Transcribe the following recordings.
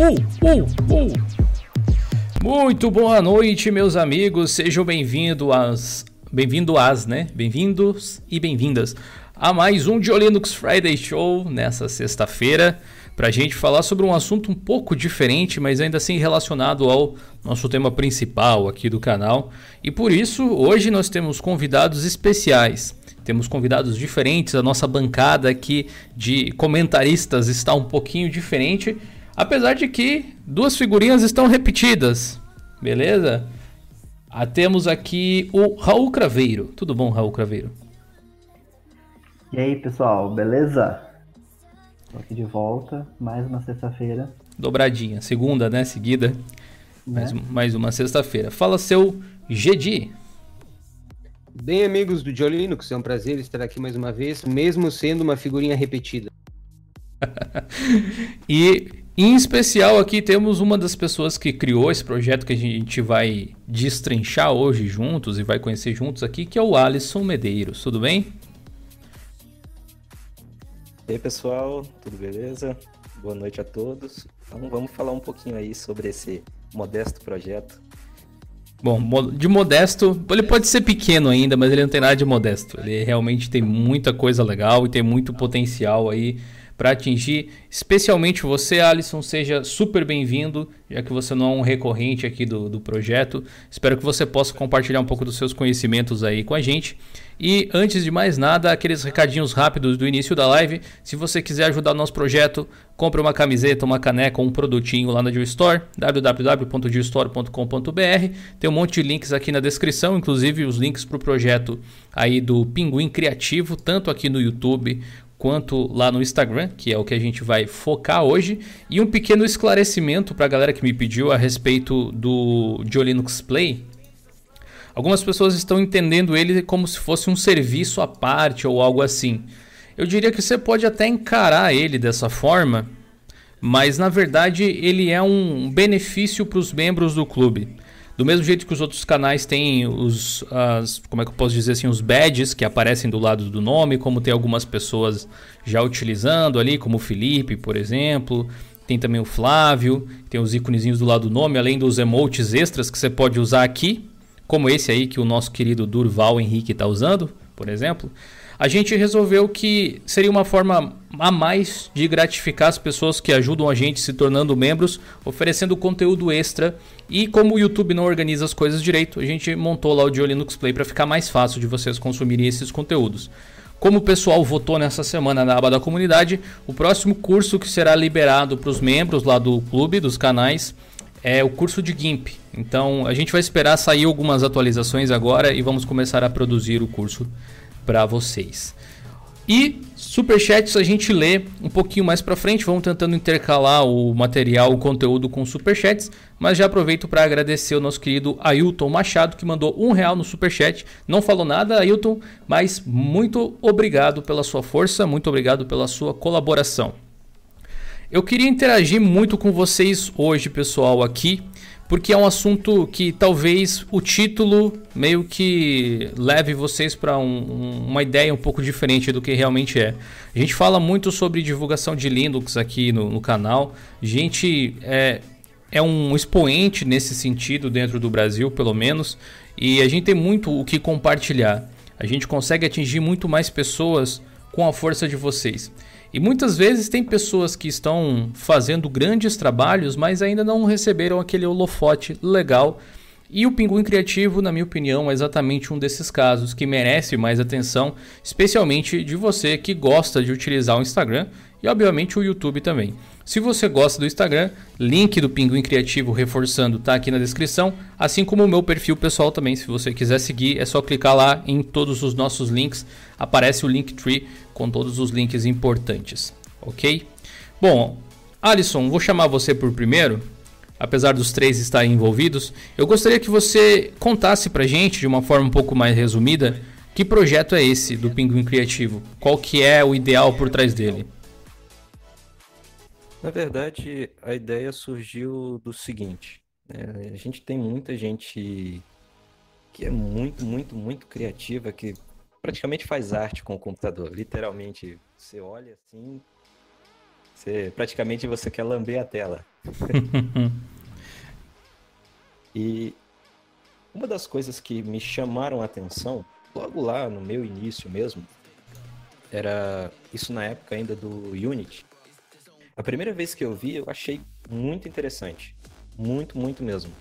Uh, uh, uh. Muito boa noite, meus amigos. Sejam bem-vindos às. Bem-vindo às, né? Bem-vindos e bem-vindas a mais um de Linux Friday Show nessa sexta-feira para a gente falar sobre um assunto um pouco diferente, mas ainda assim relacionado ao nosso tema principal aqui do canal. E por isso, hoje nós temos convidados especiais. Temos convidados diferentes, a nossa bancada aqui de comentaristas está um pouquinho diferente, apesar de que duas figurinhas estão repetidas, beleza? Ah, temos aqui o Raul Craveiro. Tudo bom, Raul Craveiro? E aí, pessoal, beleza? Tô aqui de volta, mais uma sexta-feira. Dobradinha, segunda, né? Seguida. Né? Mais, mais uma sexta-feira. Fala seu GD. Bem, amigos do Linux, é um prazer estar aqui mais uma vez, mesmo sendo uma figurinha repetida. e em especial aqui temos uma das pessoas que criou esse projeto que a gente vai destrinchar hoje juntos e vai conhecer juntos aqui, que é o Alisson Medeiros. Tudo bem? E aí, pessoal, tudo beleza? Boa noite a todos. Então vamos falar um pouquinho aí sobre esse modesto projeto Bom, de modesto, ele pode ser pequeno ainda, mas ele não tem nada de modesto. Ele realmente tem muita coisa legal e tem muito potencial aí para atingir. Especialmente você, Alisson, seja super bem-vindo, já que você não é um recorrente aqui do, do projeto. Espero que você possa compartilhar um pouco dos seus conhecimentos aí com a gente. E antes de mais nada, aqueles recadinhos rápidos do início da live. Se você quiser ajudar o nosso projeto, compre uma camiseta, uma caneca um produtinho lá na Deal Store, www.dealstore.com.br. Tem um monte de links aqui na descrição, inclusive os links para o projeto aí do Pinguim Criativo, tanto aqui no YouTube quanto lá no Instagram, que é o que a gente vai focar hoje, e um pequeno esclarecimento para a galera que me pediu a respeito do Linux Play, Algumas pessoas estão entendendo ele como se fosse um serviço à parte ou algo assim. Eu diria que você pode até encarar ele dessa forma, mas na verdade ele é um benefício para os membros do clube. Do mesmo jeito que os outros canais têm os, as, como é que eu posso dizer assim, os badges que aparecem do lado do nome, como tem algumas pessoas já utilizando ali, como o Felipe, por exemplo. Tem também o Flávio, tem os íconezinhos do lado do nome, além dos emotes extras que você pode usar aqui como esse aí que o nosso querido Durval Henrique está usando, por exemplo, a gente resolveu que seria uma forma a mais de gratificar as pessoas que ajudam a gente se tornando membros, oferecendo conteúdo extra. E como o YouTube não organiza as coisas direito, a gente montou lá o Dio Linux Play para ficar mais fácil de vocês consumirem esses conteúdos. Como o pessoal votou nessa semana na aba da comunidade, o próximo curso que será liberado para os membros lá do clube, dos canais, é o curso de GIMP. Então a gente vai esperar sair algumas atualizações agora e vamos começar a produzir o curso para vocês. E superchats a gente lê um pouquinho mais para frente, vamos tentando intercalar o material, o conteúdo com superchats, mas já aproveito para agradecer o nosso querido Ailton Machado que mandou um real no superchat. Não falou nada, Ailton, mas muito obrigado pela sua força, muito obrigado pela sua colaboração. Eu queria interagir muito com vocês hoje, pessoal, aqui, porque é um assunto que talvez o título meio que leve vocês para um, uma ideia um pouco diferente do que realmente é. A gente fala muito sobre divulgação de Linux aqui no, no canal. A gente é, é um expoente nesse sentido dentro do Brasil, pelo menos, e a gente tem muito o que compartilhar. A gente consegue atingir muito mais pessoas com a força de vocês. E muitas vezes tem pessoas que estão fazendo grandes trabalhos, mas ainda não receberam aquele holofote legal. E o Pinguim Criativo, na minha opinião, é exatamente um desses casos que merece mais atenção, especialmente de você que gosta de utilizar o Instagram e, obviamente, o YouTube também. Se você gosta do Instagram, link do Pinguim Criativo reforçando tá aqui na descrição, assim como o meu perfil pessoal também. Se você quiser seguir, é só clicar lá em todos os nossos links, aparece o Linktree com todos os links importantes, ok? Bom, Alisson, vou chamar você por primeiro, apesar dos três estarem envolvidos. Eu gostaria que você contasse pra gente, de uma forma um pouco mais resumida, que projeto é esse do Pinguim Criativo? Qual que é o ideal por trás dele? Na verdade, a ideia surgiu do seguinte: né? a gente tem muita gente que é muito, muito, muito criativa, que praticamente faz arte com o computador. Literalmente, você olha assim, Você, praticamente você quer lamber a tela. e uma das coisas que me chamaram a atenção, logo lá no meu início mesmo, era isso na época ainda do Unity. A primeira vez que eu vi, eu achei muito interessante. Muito, muito mesmo.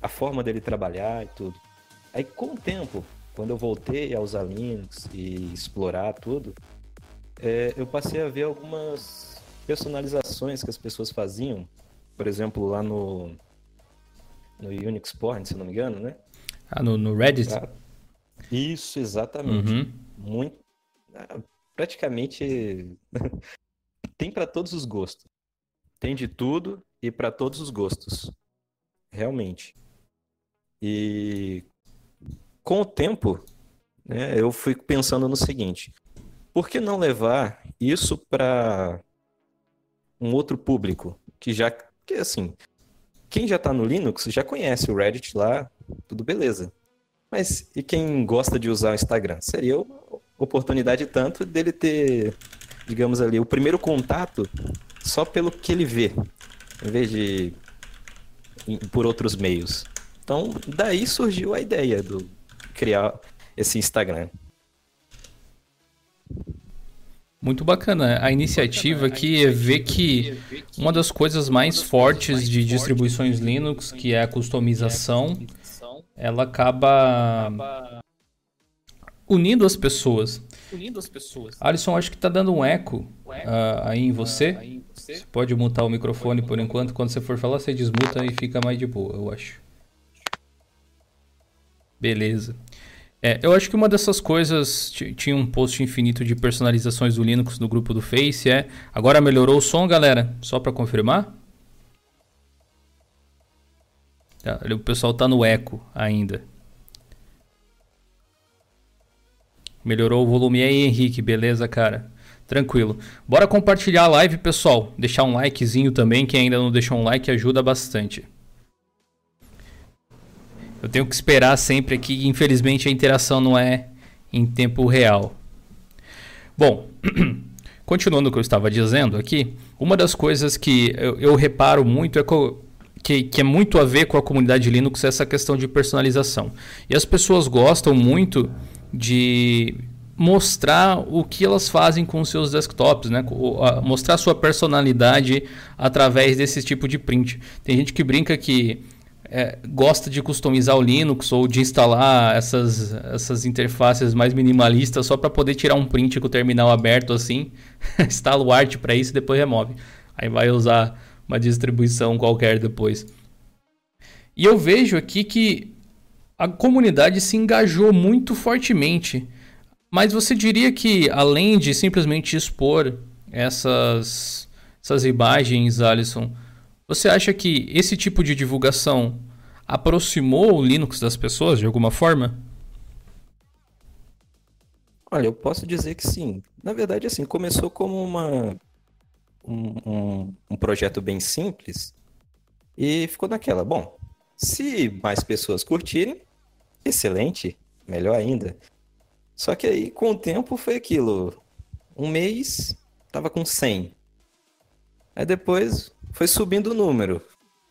A forma dele trabalhar e tudo. Aí, com o tempo, quando eu voltei a usar Linux e explorar tudo, é, eu passei a ver algumas personalizações que as pessoas faziam. Por exemplo, lá no, no Unix Porn, se não me engano, né? Ah, no, no Reddit? Ah, isso, exatamente. Uhum. Muito. ah, Praticamente tem para todos os gostos. Tem de tudo e para todos os gostos. Realmente. E com o tempo, né, eu fui pensando no seguinte: por que não levar isso para um outro público que já que assim, quem já está no Linux já conhece o Reddit lá, tudo beleza. Mas e quem gosta de usar o Instagram? Seria uma oportunidade tanto dele ter, digamos ali, o primeiro contato só pelo que ele vê, em vez de por outros meios. Então, daí surgiu a ideia do criar esse Instagram. Muito bacana. A iniciativa aqui é ver que uma das coisas mais fortes de distribuições Linux, que é a customização, ela acaba unindo as pessoas. Alisson, acho que tá dando um eco ah, aí em você. Você pode mutar o microfone por enquanto. Quando você for falar, você desmuta e fica mais de boa, eu acho. Beleza. É, eu acho que uma dessas coisas ti- tinha um post infinito de personalizações do Linux no grupo do Face. É agora melhorou o som, galera? Só para confirmar. Tá, o pessoal tá no eco ainda. Melhorou o volume aí, Henrique, beleza, cara? Tranquilo. Bora compartilhar a live, pessoal. Deixar um likezinho também. Quem ainda não deixou um like ajuda bastante. Eu tenho que esperar sempre aqui. Infelizmente a interação não é em tempo real. Bom, continuando o que eu estava dizendo aqui, uma das coisas que eu, eu reparo muito é que, que é muito a ver com a comunidade Linux é essa questão de personalização. E as pessoas gostam muito de mostrar o que elas fazem com seus desktops, né? Mostrar sua personalidade através desse tipo de print. Tem gente que brinca que é, gosta de customizar o Linux ou de instalar essas, essas interfaces mais minimalistas só para poder tirar um print com o terminal aberto assim, instala o Art para isso e depois remove. Aí vai usar uma distribuição qualquer depois. E eu vejo aqui que a comunidade se engajou muito fortemente. Mas você diria que além de simplesmente expor essas, essas imagens, Alisson, você acha que esse tipo de divulgação aproximou o Linux das pessoas de alguma forma? Olha, eu posso dizer que sim. Na verdade, assim, começou como uma, um, um, um projeto bem simples e ficou naquela. Bom, se mais pessoas curtirem, excelente, melhor ainda. Só que aí, com o tempo, foi aquilo. Um mês, tava com 100. Aí depois, foi subindo o número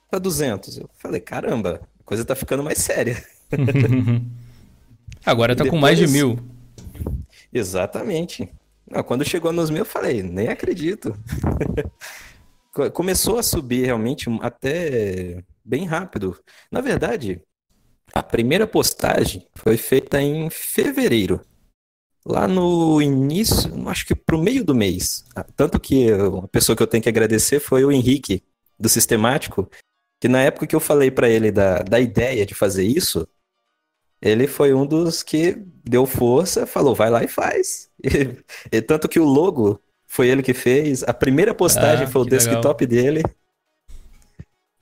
para 200. Eu falei, caramba, a coisa tá ficando mais séria. Agora tá com mais de depois- mil. Exatamente. Não, quando chegou nos mil, eu falei, nem acredito. Co- Começou a subir realmente até bem rápido. Na verdade, a primeira postagem foi feita em fevereiro. Lá no início, acho que pro meio do mês. Ah, Tanto que uma pessoa que eu tenho que agradecer foi o Henrique, do Sistemático, que na época que eu falei para ele da, da ideia de fazer isso, ele foi um dos que deu força, falou, vai lá e faz. E, e tanto que o logo foi ele que fez, a primeira postagem Ah, foi o que legal. desktop dele.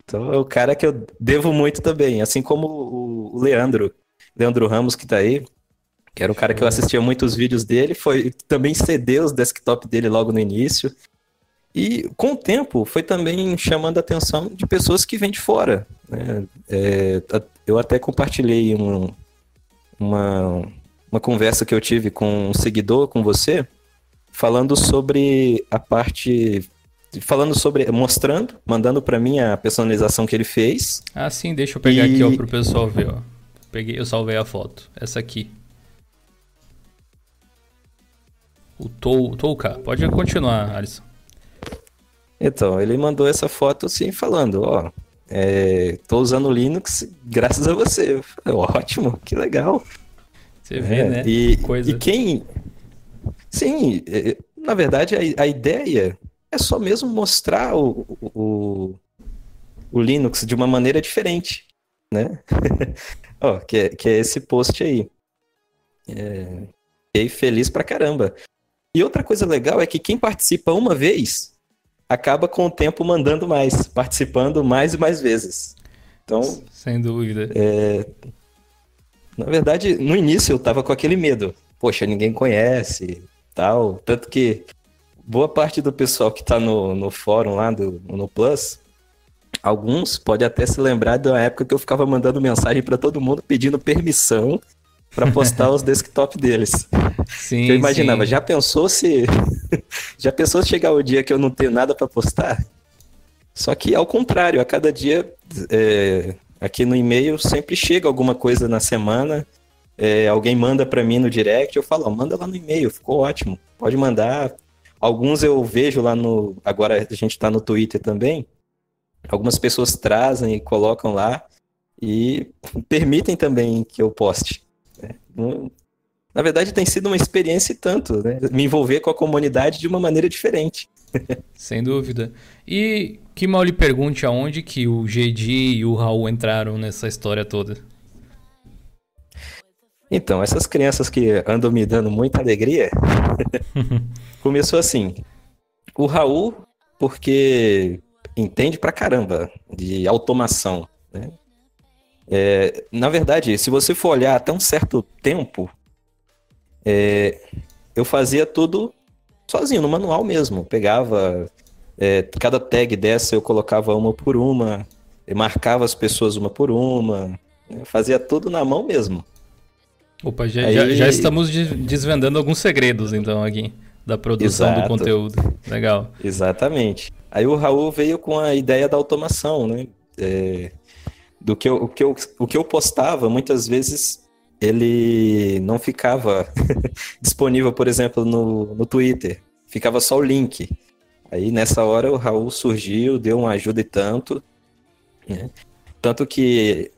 Então é o cara que eu devo muito também, assim como o- o Leandro, Leandro Ramos que tá aí, que era o cara que eu assistia muitos vídeos dele, foi também cedeu os desktop dele logo no início. E com o tempo foi também chamando a atenção de pessoas que vêm de fora. né? É, eu até compartilhei um- uma, uma conversa que eu tive com um seguidor, com você, falando sobre a parte falando sobre, mostrando, mandando para mim a personalização que ele fez. Ah, sim, deixa eu pegar e... aqui ó, pro pessoal ver. Ó. Peguei, eu salvei a foto. Essa aqui. O Touka. Pode continuar, Alisson. Então, ele mandou essa foto assim, falando, ó, é, tô usando Linux graças a você. Falei, Ótimo, que legal. Você vê, é, né? E, Coisa... e quem... Sim, é, na verdade, a, a ideia é só mesmo mostrar o, o, o Linux de uma maneira diferente, né? ó, que, é, que é esse post aí. É, fiquei feliz pra caramba. E outra coisa legal é que quem participa uma vez acaba com o tempo mandando mais, participando mais e mais vezes. Então, sem dúvida. É... Na verdade, no início eu tava com aquele medo. Poxa, ninguém conhece, tal. Tanto que boa parte do pessoal que tá no, no fórum lá do no Plus, alguns pode até se lembrar da época que eu ficava mandando mensagem para todo mundo pedindo permissão para postar os desktop deles. Sim, eu imaginava, sim. já pensou se já pensou se chegar o dia que eu não tenho nada para postar? Só que ao contrário, a cada dia é, aqui no e-mail sempre chega alguma coisa na semana, é, alguém manda para mim no direct, eu falo, oh, manda lá no e-mail, ficou ótimo, pode mandar. Alguns eu vejo lá no, agora a gente está no Twitter também. Algumas pessoas trazem e colocam lá e permitem também que eu poste. Na verdade, tem sido uma experiência e tanto, né? Me envolver com a comunidade de uma maneira diferente. Sem dúvida. E que mal lhe pergunte aonde que o GD e o Raul entraram nessa história toda. Então, essas crianças que andam me dando muita alegria, começou assim. O Raul, porque entende pra caramba de automação, né? É, na verdade, se você for olhar até um certo tempo, é, eu fazia tudo sozinho, no manual mesmo. Pegava é, cada tag dessa, eu colocava uma por uma, marcava as pessoas uma por uma, fazia tudo na mão mesmo. Opa, já, Aí... já, já, estamos desvendando alguns segredos, então, aqui, da produção Exato. do conteúdo. Legal. Exatamente. Aí o Raul veio com a ideia da automação, né? É, do que eu, o, que eu, o que eu postava, muitas vezes ele não ficava disponível, por exemplo, no, no Twitter. Ficava só o link. Aí nessa hora o Raul surgiu, deu uma ajuda e tanto. Né? Tanto que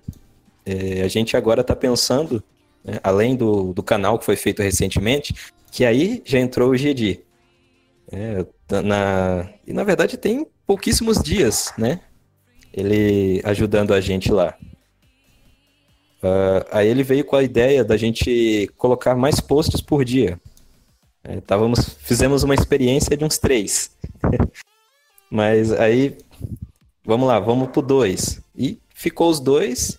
é, a gente agora está pensando, né, além do, do canal que foi feito recentemente, que aí já entrou o GD. É, na, e na verdade tem pouquíssimos dias, né? Ele ajudando a gente lá. Uh, aí ele veio com a ideia da gente colocar mais posts por dia. É, távamos, fizemos uma experiência de uns três. Mas aí, vamos lá, vamos pro dois. E ficou os dois,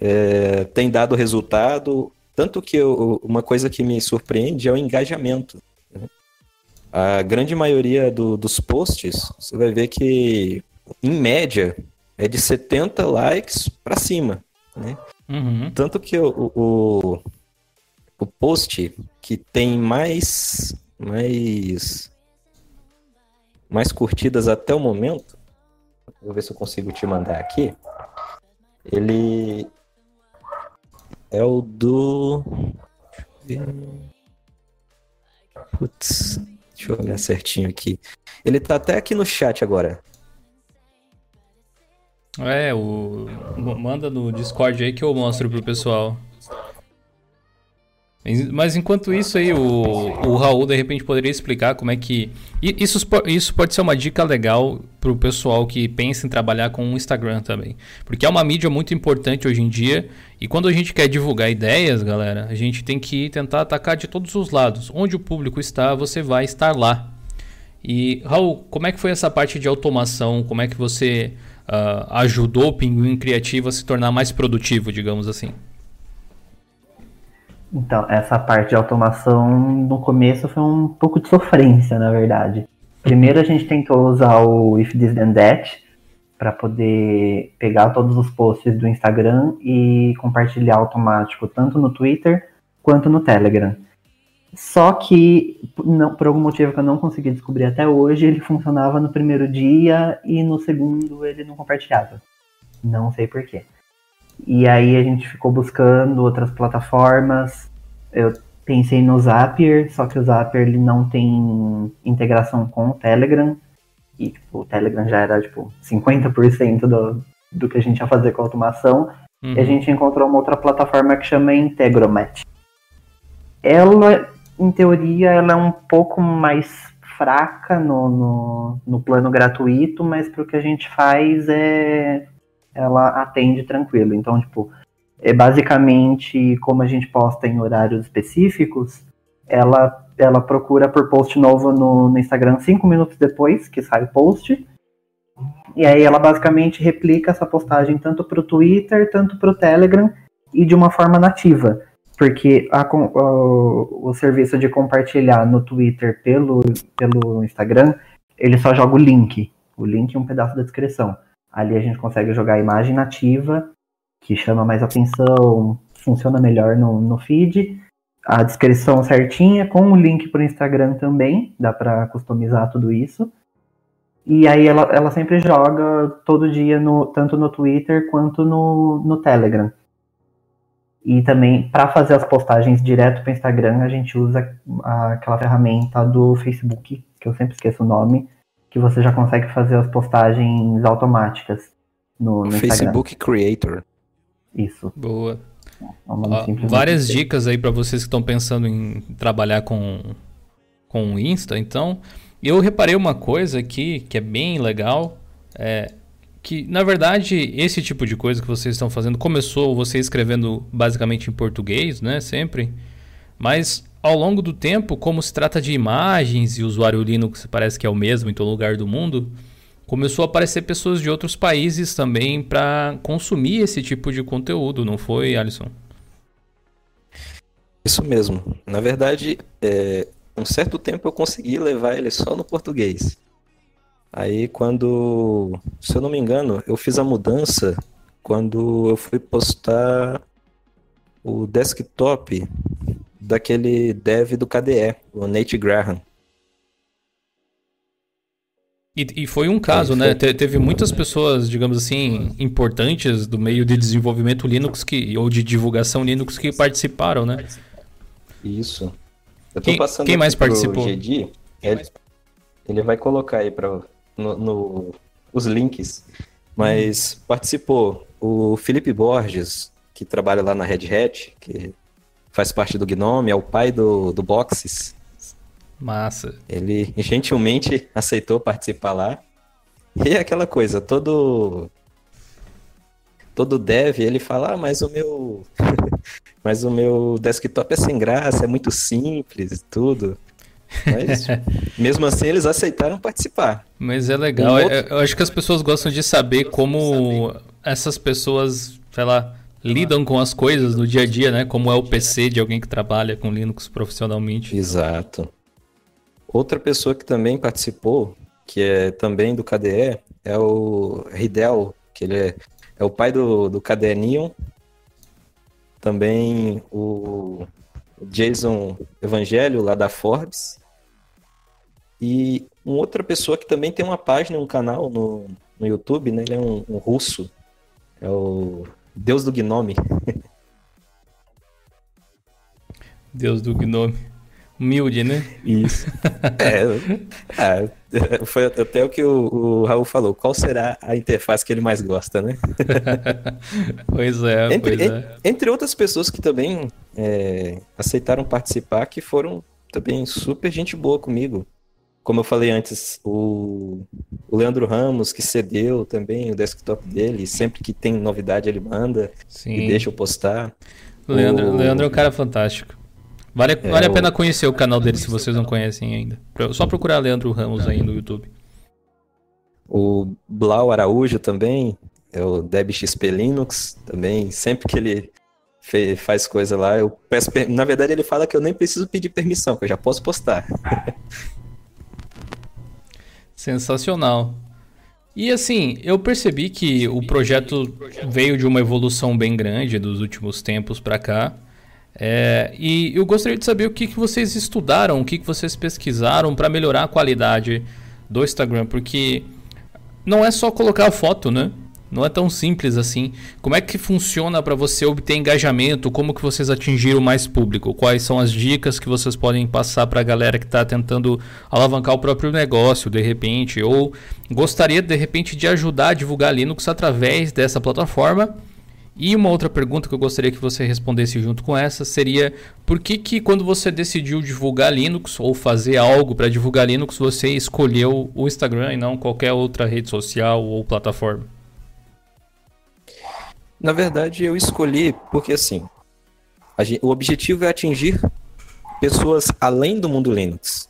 é, tem dado resultado. Tanto que eu, uma coisa que me surpreende é o engajamento. Né? A grande maioria do, dos posts, você vai ver que, em média, é de 70 likes para cima, né? Uhum. Tanto que o, o, o post que tem mais, mais, mais curtidas até o momento, vou ver se eu consigo te mandar aqui, ele é o do... Putz, deixa eu olhar certinho aqui. Ele tá até aqui no chat agora. É, o... manda no Discord aí que eu mostro pro pessoal. Mas enquanto isso aí, o, o Raul de repente poderia explicar como é que. Isso, isso pode ser uma dica legal pro pessoal que pensa em trabalhar com o Instagram também. Porque é uma mídia muito importante hoje em dia. E quando a gente quer divulgar ideias, galera, a gente tem que tentar atacar de todos os lados. Onde o público está, você vai estar lá. E, Raul, como é que foi essa parte de automação? Como é que você uh, ajudou o Pinguim Criativo a se tornar mais produtivo, digamos assim? Então, essa parte de automação no começo foi um pouco de sofrência, na verdade. Primeiro a gente tentou usar o If This Then That para poder pegar todos os posts do Instagram e compartilhar automático tanto no Twitter quanto no Telegram. Só que, não, por algum motivo que eu não consegui descobrir até hoje, ele funcionava no primeiro dia e no segundo ele não compartilhava. Não sei porquê. E aí a gente ficou buscando outras plataformas. Eu pensei no Zapier, só que o Zapier ele não tem integração com o Telegram. E tipo, o Telegram já era tipo 50% do, do que a gente ia fazer com a automação. Uhum. E a gente encontrou uma outra plataforma que chama Integromat. Ela em teoria, ela é um pouco mais fraca no, no, no plano gratuito, mas para o que a gente faz é ela atende tranquilo. Então, tipo, é basicamente como a gente posta em horários específicos, ela, ela procura por post novo no, no Instagram cinco minutos depois que sai o post. E aí ela basicamente replica essa postagem tanto para o Twitter, tanto para o Telegram e de uma forma nativa porque a, o, o, serviço de compartilhar no Twitter pelo, pelo Instagram, ele só joga o link. O link é um pedaço da descrição. Ali a gente consegue jogar a imagem nativa, que chama mais atenção, funciona melhor no, no feed. A descrição certinha, com o link para o Instagram também, dá para customizar tudo isso. E aí ela, ela sempre joga todo dia, no, tanto no Twitter quanto no, no Telegram. E também, para fazer as postagens direto para o Instagram, a gente usa aquela ferramenta do Facebook, que eu sempre esqueço o nome, que você já consegue fazer as postagens automáticas no, no Facebook Instagram. Creator. Isso. Boa. É Ó, várias dicas aí para vocês que estão pensando em trabalhar com, com o Insta. Então, eu reparei uma coisa aqui que é bem legal. É, que na verdade esse tipo de coisa que vocês estão fazendo começou você escrevendo basicamente em português, né, sempre. Mas ao longo do tempo, como se trata de imagens e o usuário Linux parece que é o mesmo em todo lugar do mundo, começou a aparecer pessoas de outros países também para consumir esse tipo de conteúdo, não foi, Alisson? Isso mesmo. Na verdade, é, um certo tempo eu consegui levar ele só no português. Aí quando, se eu não me engano, eu fiz a mudança quando eu fui postar o desktop daquele dev do KDE, o Nate Graham. E, e foi um caso, é, né? Te, teve muitas pessoas, digamos assim, importantes do meio de desenvolvimento Linux que, ou de divulgação Linux que participaram, né? Isso. quem, quem mais participou? GD, ele, ele vai colocar aí para no, no os links, mas hum. participou o Felipe Borges, que trabalha lá na Red Hat, que faz parte do Gnome, é o pai do, do Boxes. Massa. Ele gentilmente aceitou participar lá. E é aquela coisa, todo todo dev, ele fala, ah, mas o meu mas o meu desktop é sem graça, é muito simples, tudo. Mas, mesmo assim, eles aceitaram participar. Mas é legal. Um outro... Eu acho que as pessoas gostam de saber como essas pessoas, sei lá, lidam com as coisas no dia a dia, né? Como é o PC de alguém que trabalha com Linux profissionalmente. Exato. Outra pessoa que também participou, que é também do KDE, é o Ridel, que ele é, é o pai do, do KDE Neon. Também o Jason Evangelho, lá da Forbes. E uma outra pessoa que também tem uma página, um canal no, no YouTube, né? Ele é um, um russo. É o Deus do Gnome. Deus do Gnome. Humilde, né? Isso. é, é, foi até o que o, o, Raul falou. Qual será a interface que ele mais gosta, né? pois é, entre, pois é. Entre outras pessoas que também é, aceitaram participar, que foram também super gente boa comigo como eu falei antes, o, o Leandro Ramos, que cedeu também o desktop dele, sempre que tem novidade ele manda Sim. e deixa eu postar. O Leandro, o... Leandro é um cara fantástico. Vale, é, vale a pena conhecer o canal dele se vocês não conhecem ainda. Só procurar Leandro Ramos aí no YouTube. O Blau Araújo também, é o DebXP Linux também, sempre que ele faz coisa lá, eu peço, na verdade ele fala que eu nem preciso pedir permissão, que eu já posso postar. Sensacional. E assim, eu percebi que o projeto veio de uma evolução bem grande dos últimos tempos para cá. É, e eu gostaria de saber o que, que vocês estudaram, o que, que vocês pesquisaram para melhorar a qualidade do Instagram, porque não é só colocar a foto, né? Não é tão simples assim. Como é que funciona para você obter engajamento? Como que vocês atingiram mais público? Quais são as dicas que vocês podem passar para a galera que está tentando alavancar o próprio negócio de repente? Ou gostaria de repente de ajudar a divulgar Linux através dessa plataforma? E uma outra pergunta que eu gostaria que você respondesse junto com essa seria: por que, que quando você decidiu divulgar Linux ou fazer algo para divulgar Linux, você escolheu o Instagram e não qualquer outra rede social ou plataforma? Na verdade, eu escolhi porque assim, gente, o objetivo é atingir pessoas além do mundo Linux.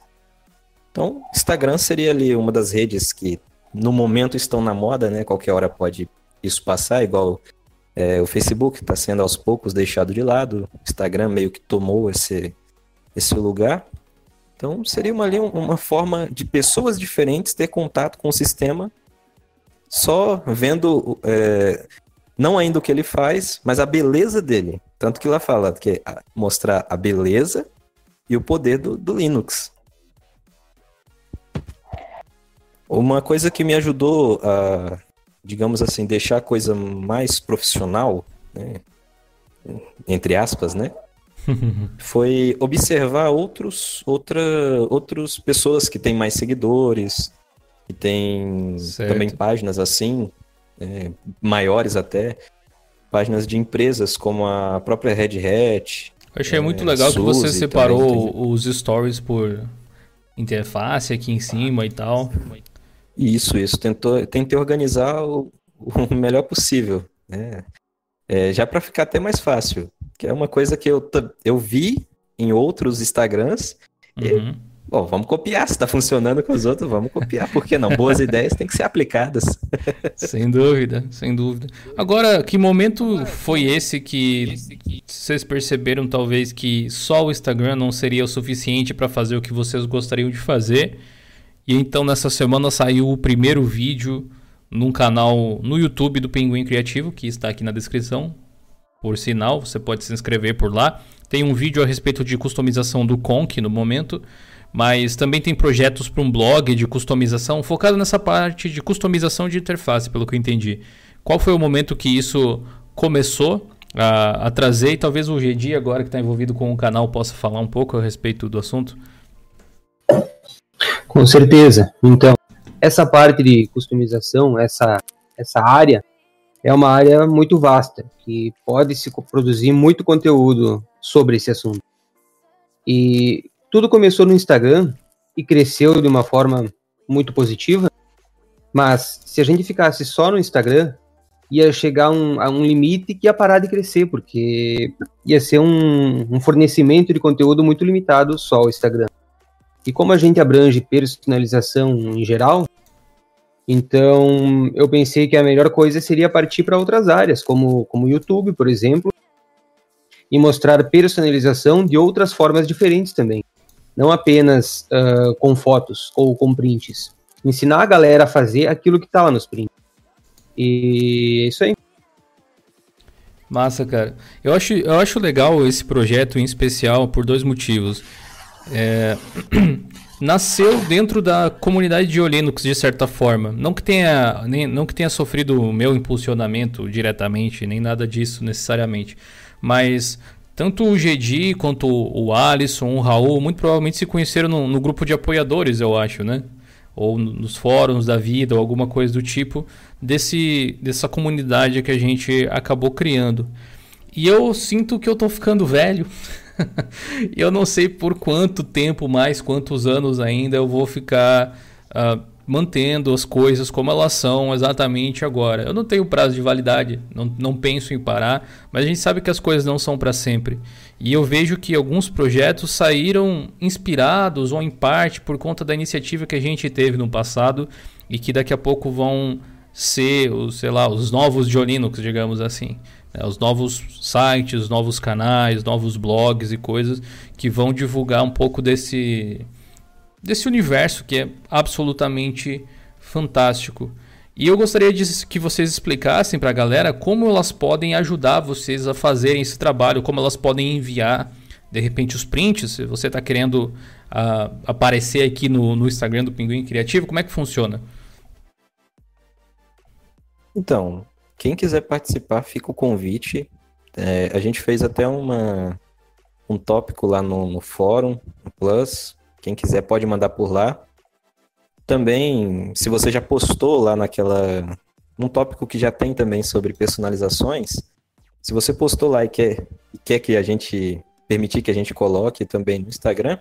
Então, Instagram seria ali uma das redes que no momento estão na moda, né? Qualquer hora pode isso passar, igual é, o Facebook está sendo aos poucos deixado de lado, o Instagram meio que tomou esse, esse lugar. Então seria uma, uma forma de pessoas diferentes ter contato com o sistema só vendo, é, não ainda o que ele faz, mas a beleza dele. Tanto que lá fala que é mostrar a beleza e o poder do, do Linux. Uma coisa que me ajudou a digamos assim, deixar a coisa mais profissional, né? entre aspas, né? foi observar outros, outra, outras pessoas que têm mais seguidores, que têm certo. também páginas assim, é, maiores até, páginas de empresas como a própria Red Hat. Eu achei é, muito legal Suzy, que você separou os stories por interface aqui em cima e tal. Isso, isso. Tentou, tentei organizar o, o melhor possível, né? É, já para ficar até mais fácil, que é uma coisa que eu, eu vi em outros Instagrams uhum. e, bom, vamos copiar, se está funcionando com os outros, vamos copiar, por que não? Boas ideias têm que ser aplicadas. sem dúvida, sem dúvida. Agora, que momento foi esse que vocês perceberam talvez que só o Instagram não seria o suficiente para fazer o que vocês gostariam de fazer e então nessa semana saiu o primeiro vídeo num canal no YouTube do Pinguim Criativo, que está aqui na descrição. Por sinal, você pode se inscrever por lá. Tem um vídeo a respeito de customização do Conk no momento, mas também tem projetos para um blog de customização focado nessa parte de customização de interface, pelo que eu entendi. Qual foi o momento que isso começou a, a trazer? E talvez o GD, agora que está envolvido com o canal, possa falar um pouco a respeito do assunto. Com certeza. Então, essa parte de customização, essa, essa área, é uma área muito vasta, que pode se produzir muito conteúdo sobre esse assunto. E tudo começou no Instagram e cresceu de uma forma muito positiva, mas se a gente ficasse só no Instagram, ia chegar um, a um limite que ia parar de crescer, porque ia ser um, um fornecimento de conteúdo muito limitado só o Instagram. E como a gente abrange personalização em geral, então eu pensei que a melhor coisa seria partir para outras áreas, como como YouTube, por exemplo, e mostrar personalização de outras formas diferentes também, não apenas uh, com fotos ou com prints. Ensinar a galera a fazer aquilo que está lá nos prints. E é isso aí. Massa, cara. Eu acho, eu acho legal esse projeto em especial por dois motivos. É, nasceu dentro da comunidade de Linux de certa forma. Não que tenha, nem, não que tenha sofrido o meu impulsionamento diretamente, nem nada disso necessariamente. Mas tanto o GD quanto o Alisson, o Raul, muito provavelmente se conheceram no, no grupo de apoiadores, eu acho, né? Ou nos fóruns da vida, ou alguma coisa do tipo, desse, dessa comunidade que a gente acabou criando. E eu sinto que eu tô ficando velho. eu não sei por quanto tempo mais, quantos anos ainda eu vou ficar uh, mantendo as coisas como elas são exatamente agora. Eu não tenho prazo de validade, não, não penso em parar, mas a gente sabe que as coisas não são para sempre. E eu vejo que alguns projetos saíram inspirados ou em parte por conta da iniciativa que a gente teve no passado e que daqui a pouco vão ser, os, sei lá, os novos de Linux, digamos assim. Né, os novos sites, novos canais, novos blogs e coisas que vão divulgar um pouco desse, desse universo que é absolutamente fantástico. E eu gostaria de que vocês explicassem para a galera como elas podem ajudar vocês a fazerem esse trabalho, como elas podem enviar, de repente, os prints. Se você está querendo uh, aparecer aqui no, no Instagram do Pinguim Criativo, como é que funciona? Então, quem quiser participar, fica o convite. É, a gente fez até uma, um tópico lá no, no fórum, no Plus. Quem quiser pode mandar por lá. Também, se você já postou lá naquela. num tópico que já tem também sobre personalizações, se você postou lá e quer, e quer que a gente permitir que a gente coloque também no Instagram,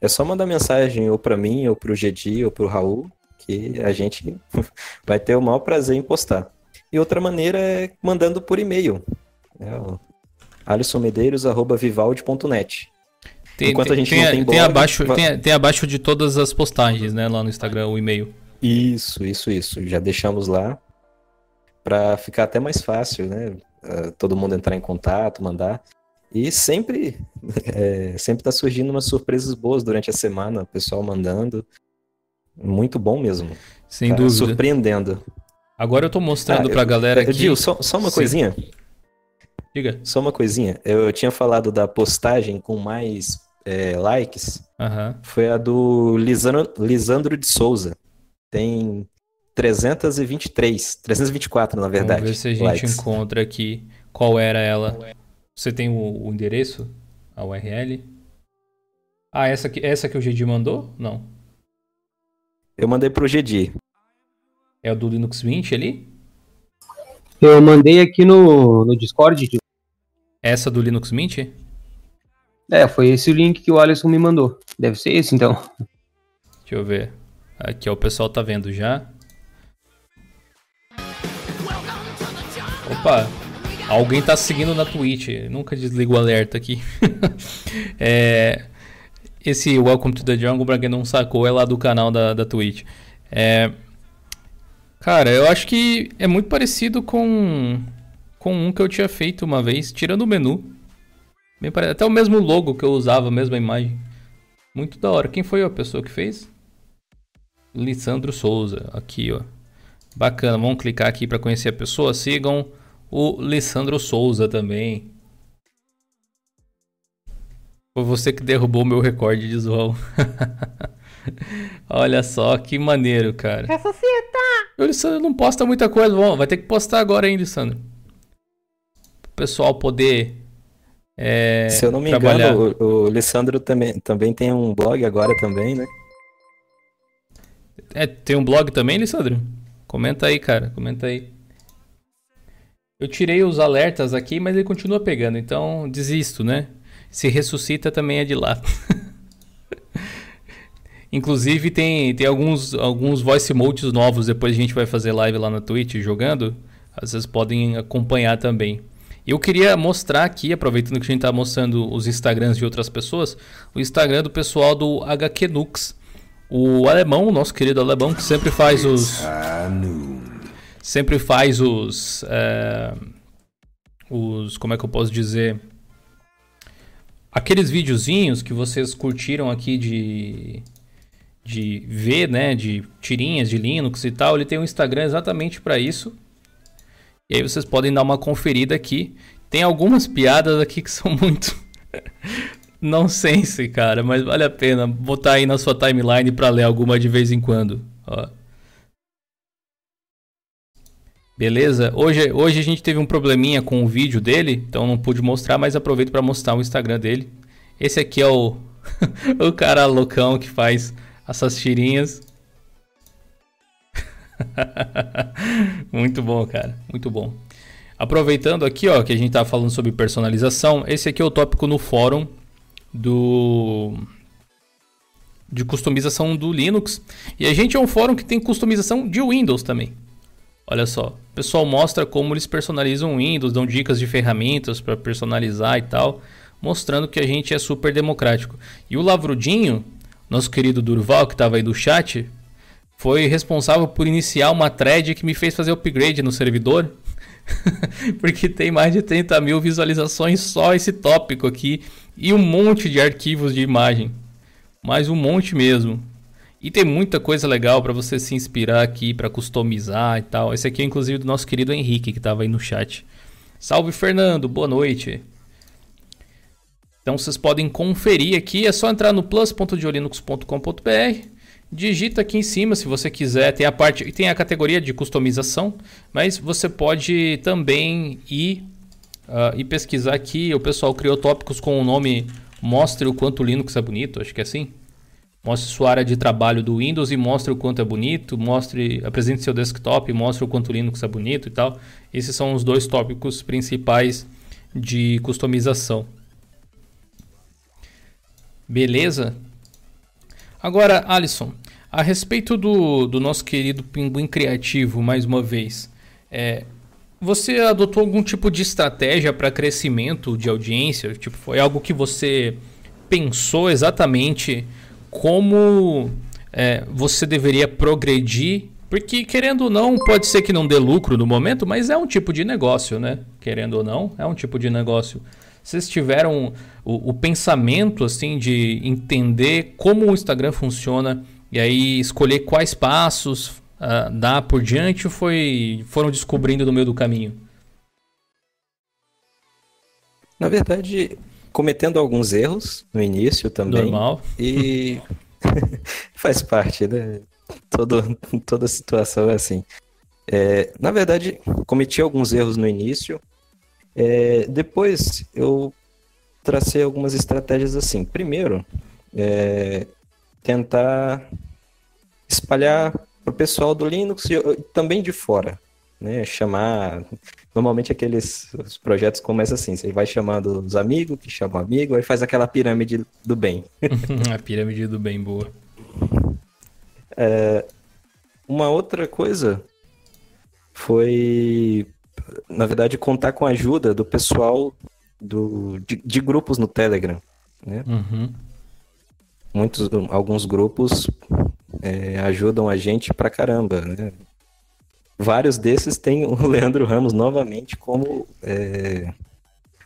é só mandar mensagem ou para mim, ou para o Gedi, ou para o Raul, que a gente vai ter o maior prazer em postar. E outra maneira é mandando por e-mail. É o alissonmedeiros.vivaldi.net. Tem, Enquanto a gente tem, não tem blog... Tem abaixo, tem, tem abaixo de todas as postagens, né? Lá no Instagram, o e-mail. Isso, isso, isso. Já deixamos lá para ficar até mais fácil, né? Uh, todo mundo entrar em contato, mandar. E sempre, é, sempre tá surgindo umas surpresas boas durante a semana, o pessoal mandando. Muito bom mesmo. Sem tá dúvida. Surpreendendo. Agora eu tô mostrando ah, pra eu, galera aqui. Gil, só, só uma Sim. coisinha. Diga. Só uma coisinha. Eu tinha falado da postagem com mais é, likes uhum. foi a do Lisandro, Lisandro de Souza. Tem 323, 324 na verdade. Vamos ver se a gente likes. encontra aqui qual era ela. Você tem o, o endereço? A URL? Ah, essa que, essa que o GD mandou? Não. Eu mandei pro GD. É o do Linux Mint ali? Eu mandei aqui no, no Discord. Essa do Linux Mint? É, foi esse o link que o Alisson me mandou. Deve ser esse então. Deixa eu ver. Aqui ó, o pessoal tá vendo já. Opa, alguém tá seguindo na Twitch. Nunca desligo o alerta aqui. é, esse Welcome to the Jungle, pra quem não sacou, é lá do canal da, da Twitch. É, cara, eu acho que é muito parecido com, com um que eu tinha feito uma vez, tirando o menu. Bem parecido. Até o mesmo logo que eu usava, a mesma imagem. Muito da hora. Quem foi a pessoa que fez? Lissandro Souza. Aqui, ó. Bacana. Vamos clicar aqui para conhecer a pessoa. Sigam o Lissandro Souza também. Foi você que derrubou meu recorde de visual. Olha só que maneiro, cara. Ressuscita! O Lissandro não posta muita coisa. Bom, vai ter que postar agora, hein, Lissandro? O pessoal poder é, Se eu não me trabalhar... engano, o, o Lissandro também, também tem um blog agora também, né? É, tem um blog também, Lissandro? Comenta aí, cara, comenta aí. Eu tirei os alertas aqui, mas ele continua pegando, então desisto, né? Se ressuscita também é de lá. Inclusive tem, tem alguns, alguns voice emotes novos, depois a gente vai fazer live lá na Twitch jogando. Vocês podem acompanhar também. Eu queria mostrar aqui, aproveitando que a gente está mostrando os Instagrams de outras pessoas, o Instagram do pessoal do HQ Nux. O alemão, o nosso querido alemão, que sempre faz os. Sempre faz os. É, os. Como é que eu posso dizer? Aqueles videozinhos que vocês curtiram aqui de. De ver, né? De tirinhas de Linux e tal. Ele tem um Instagram exatamente para isso. E aí vocês podem dar uma conferida aqui. Tem algumas piadas aqui que são muito nonsense, cara, mas vale a pena botar aí na sua timeline para ler alguma de vez em quando. Ó. Beleza? Hoje, hoje a gente teve um probleminha com o vídeo dele, então não pude mostrar, mas aproveito para mostrar o Instagram dele. Esse aqui é o, o cara loucão que faz essas tirinhas. muito bom, cara. Muito bom. Aproveitando aqui, ó, que a gente tá falando sobre personalização, esse aqui é o tópico no fórum do de customização do Linux. E a gente é um fórum que tem customização de Windows também. Olha só, o pessoal mostra como eles personalizam o Windows, dão dicas de ferramentas para personalizar e tal, mostrando que a gente é super democrático. E o Lavrudinho, nosso querido Durval, que estava aí do chat, foi responsável por iniciar uma thread que me fez fazer upgrade no servidor. Porque tem mais de 30 mil visualizações só esse tópico aqui. E um monte de arquivos de imagem. Mais um monte mesmo. E tem muita coisa legal para você se inspirar aqui, para customizar e tal. Esse aqui é inclusive do nosso querido Henrique, que estava aí no chat. Salve Fernando, boa noite. Então vocês podem conferir aqui, é só entrar no plus.diolinux.com.br, digita aqui em cima se você quiser, tem a parte, tem a categoria de customização, mas você pode também ir uh, e pesquisar aqui, o pessoal criou tópicos com o nome Mostre o quanto o Linux é bonito, acho que é assim. Mostre sua área de trabalho do Windows e mostre o quanto é bonito. Mostre, apresente seu desktop, mostre o quanto o Linux é bonito e tal. Esses são os dois tópicos principais de customização. Beleza? Agora, Alisson, a respeito do, do nosso querido Pinguim Criativo, mais uma vez, é, você adotou algum tipo de estratégia para crescimento de audiência? Tipo, foi algo que você pensou exatamente como é, você deveria progredir? Porque, querendo ou não, pode ser que não dê lucro no momento, mas é um tipo de negócio, né? Querendo ou não, é um tipo de negócio. Vocês tiveram o, o pensamento, assim, de entender como o Instagram funciona e aí escolher quais passos uh, dar por diante ou foi, foram descobrindo no meio do caminho? Na verdade, cometendo alguns erros no início também. Normal. E faz parte, né? Todo, toda situação é assim. É, na verdade, cometi alguns erros no início. É, depois eu tracei algumas estratégias assim. Primeiro, é, tentar espalhar para o pessoal do Linux e também de fora né, chamar. Normalmente aqueles os projetos começam assim: você vai chamando os amigos, que chamam amigo, aí faz aquela pirâmide do bem. a pirâmide do bem, boa. É, uma outra coisa foi, na verdade, contar com a ajuda do pessoal do, de, de grupos no Telegram. Né? Uhum. Muitos, alguns grupos é, ajudam a gente pra caramba, né? Vários desses têm o Leandro Ramos novamente como, é,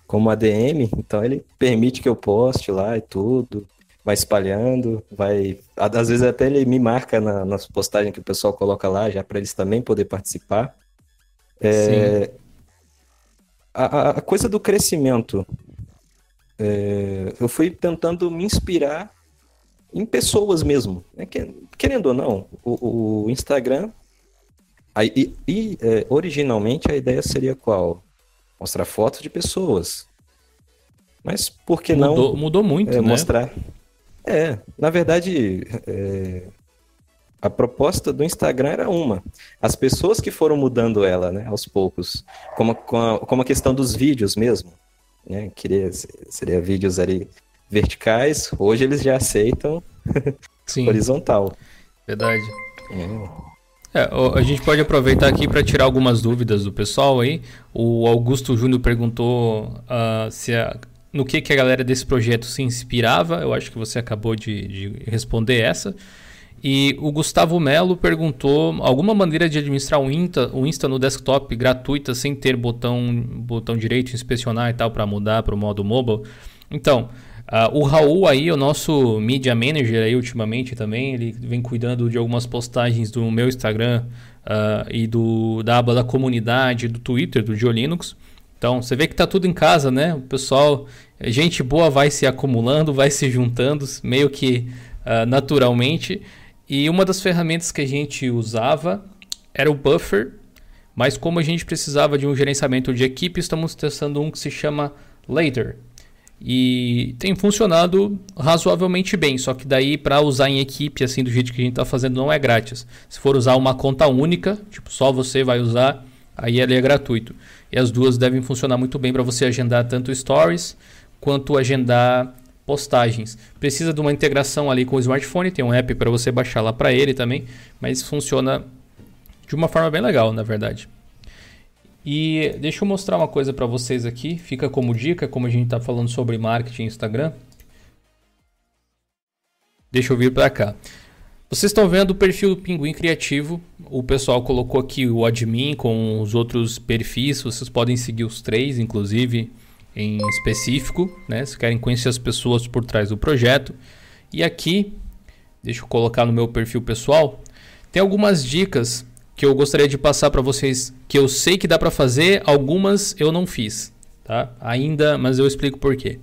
como ADM, então ele permite que eu poste lá e tudo, vai espalhando, vai. Às vezes até ele me marca na, nas postagens que o pessoal coloca lá, já para eles também poder participar. É, a, a, coisa do crescimento. É, eu fui tentando me inspirar em pessoas mesmo. Né? Querendo ou não, o, o Instagram Aí, e, e é, originalmente a ideia seria qual? Mostrar fotos de pessoas. Mas por que mudou, não. Mudou muito, é, né? Mostrar. É, na verdade, é, a proposta do Instagram era uma. As pessoas que foram mudando ela, né, aos poucos. Como, como, a, como a questão dos vídeos mesmo. Né, queria, seria vídeos ali verticais. Hoje eles já aceitam horizontal. Verdade. É. É, a gente pode aproveitar aqui para tirar algumas dúvidas do pessoal aí. O Augusto Júnior perguntou uh, se a, no que, que a galera desse projeto se inspirava. Eu acho que você acabou de, de responder essa. E o Gustavo Melo perguntou alguma maneira de administrar o Insta, o Insta no desktop gratuita sem ter botão, botão direito, inspecionar e tal para mudar para o modo mobile. Então, Uh, o Raul aí, o nosso media manager aí ultimamente também, ele vem cuidando de algumas postagens do meu Instagram uh, e do, da aba da comunidade, do Twitter, do Geolinux. Então, você vê que tá tudo em casa, né? O pessoal, gente boa vai se acumulando, vai se juntando, meio que uh, naturalmente. E uma das ferramentas que a gente usava era o Buffer, mas como a gente precisava de um gerenciamento de equipe, estamos testando um que se chama Later. E tem funcionado razoavelmente bem, só que daí para usar em equipe, assim, do jeito que a gente está fazendo, não é grátis. Se for usar uma conta única, tipo, só você vai usar, aí ele é gratuito. E as duas devem funcionar muito bem para você agendar tanto stories quanto agendar postagens. Precisa de uma integração ali com o smartphone, tem um app para você baixar lá para ele também, mas funciona de uma forma bem legal, na verdade. E deixa eu mostrar uma coisa para vocês aqui, fica como dica, como a gente está falando sobre marketing Instagram. Deixa eu vir para cá. Vocês estão vendo o perfil do Pinguim Criativo. O pessoal colocou aqui o admin com os outros perfis. Vocês podem seguir os três, inclusive, em específico, né? Se querem conhecer as pessoas por trás do projeto. E aqui Deixa eu colocar no meu perfil pessoal. Tem algumas dicas que eu gostaria de passar para vocês que eu sei que dá para fazer, algumas eu não fiz, tá? Ainda, mas eu explico por quê.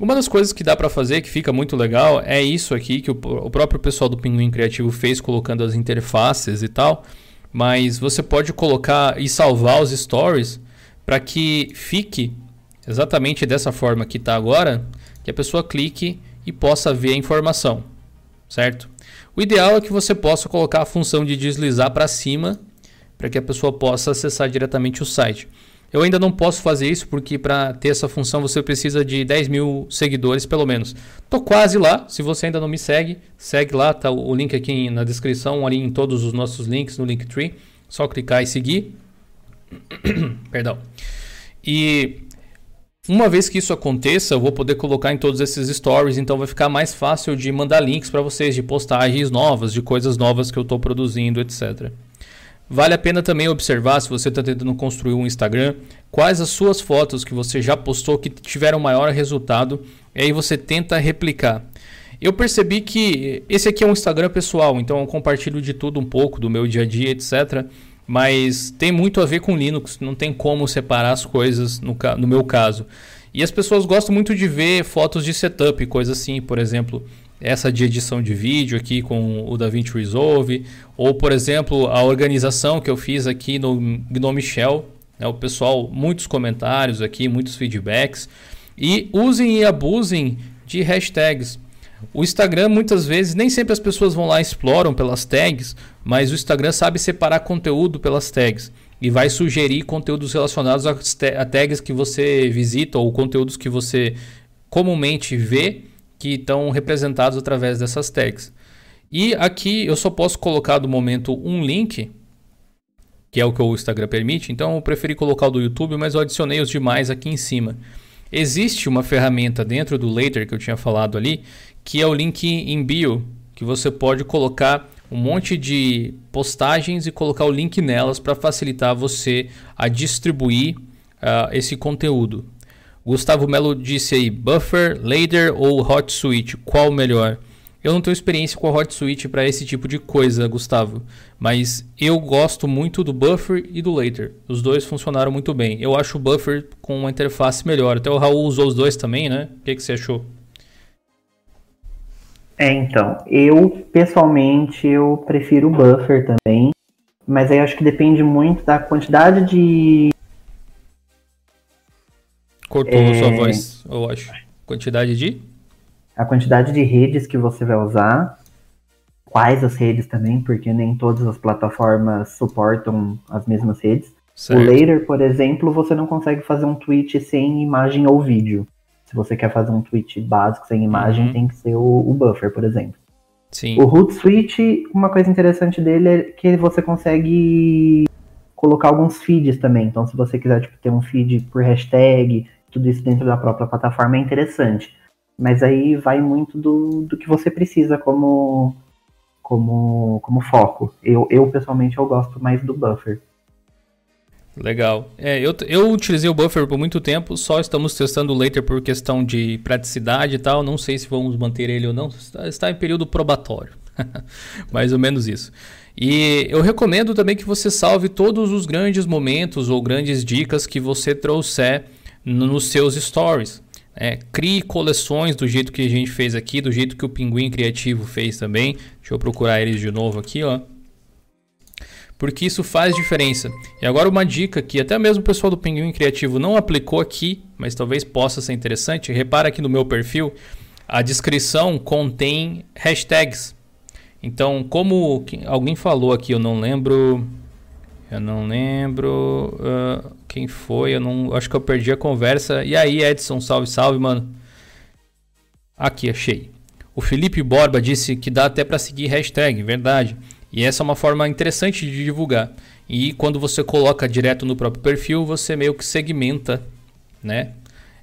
Uma das coisas que dá para fazer que fica muito legal é isso aqui que o, o próprio pessoal do Pinguim Criativo fez colocando as interfaces e tal, mas você pode colocar e salvar os stories para que fique exatamente dessa forma que está agora, que a pessoa clique e possa ver a informação, certo? O ideal é que você possa colocar a função de deslizar para cima para que a pessoa possa acessar diretamente o site. Eu ainda não posso fazer isso porque para ter essa função você precisa de 10 mil seguidores pelo menos. Tô quase lá. Se você ainda não me segue, segue lá. Tá o link aqui na descrição, ali em todos os nossos links no Linktree. Só clicar e seguir. Perdão. E uma vez que isso aconteça, eu vou poder colocar em todos esses stories, então vai ficar mais fácil de mandar links para vocês de postagens novas, de coisas novas que eu estou produzindo, etc. Vale a pena também observar, se você está tentando construir um Instagram, quais as suas fotos que você já postou que tiveram maior resultado, e aí você tenta replicar. Eu percebi que esse aqui é um Instagram pessoal, então eu compartilho de tudo um pouco, do meu dia a dia, etc. Mas tem muito a ver com Linux, não tem como separar as coisas no, no meu caso. E as pessoas gostam muito de ver fotos de setup, coisas assim, por exemplo, essa de edição de vídeo aqui com o DaVinci Resolve, ou por exemplo, a organização que eu fiz aqui no Gnome Shell, né, o pessoal, muitos comentários aqui, muitos feedbacks, e usem e abusem de hashtags. O Instagram, muitas vezes, nem sempre as pessoas vão lá e exploram pelas tags, mas o Instagram sabe separar conteúdo pelas tags e vai sugerir conteúdos relacionados a tags que você visita ou conteúdos que você comumente vê que estão representados através dessas tags. E aqui eu só posso colocar do momento um link, que é o que o Instagram permite, então eu preferi colocar o do YouTube, mas eu adicionei os demais aqui em cima. Existe uma ferramenta dentro do Later que eu tinha falado ali, que é o link em bio, que você pode colocar um monte de postagens e colocar o link nelas para facilitar você a distribuir uh, esse conteúdo. Gustavo Melo disse aí, Buffer, Later ou Hot Switch, qual melhor? Eu não tenho experiência com a Hot Switch para esse tipo de coisa, Gustavo, mas eu gosto muito do Buffer e do Later. Os dois funcionaram muito bem. Eu acho o Buffer com uma interface melhor. Até o Raul usou os dois também, né? O que, que você achou? É, então, eu pessoalmente eu prefiro o buffer também, mas aí acho que depende muito da quantidade de. Cortou é... sua voz, eu acho. Quantidade de? A quantidade de redes que você vai usar, quais as redes também, porque nem todas as plataformas suportam as mesmas redes. Certo. O Later, por exemplo, você não consegue fazer um tweet sem imagem ou vídeo se você quer fazer um tweet básico sem imagem, uhum. tem que ser o, o, buffer, por exemplo. Sim. O Hootsuite, uma coisa interessante dele é que você consegue colocar alguns feeds também. Então, se você quiser tipo, ter um feed por hashtag, tudo isso dentro da própria plataforma é interessante. Mas aí vai muito do, do que você precisa como, como, como foco. Eu, eu, pessoalmente, eu gosto mais do buffer. Legal. É, eu, eu utilizei o Buffer por muito tempo, só estamos testando o Later por questão de praticidade e tal. Não sei se vamos manter ele ou não. Está, está em período probatório. Mais ou menos isso. E eu recomendo também que você salve todos os grandes momentos ou grandes dicas que você trouxer nos seus stories. É, crie coleções do jeito que a gente fez aqui, do jeito que o Pinguim Criativo fez também. Deixa eu procurar eles de novo aqui, ó porque isso faz diferença. E agora uma dica que até mesmo o pessoal do Pinguim Criativo não aplicou aqui, mas talvez possa ser interessante. Repara aqui no meu perfil, a descrição contém hashtags. Então, como alguém falou aqui, eu não lembro, eu não lembro uh, quem foi, eu não, acho que eu perdi a conversa. E aí, Edson, salve, salve, mano. Aqui achei. O Felipe Borba disse que dá até para seguir hashtag, verdade. E essa é uma forma interessante de divulgar. E quando você coloca direto no próprio perfil, você meio que segmenta, né?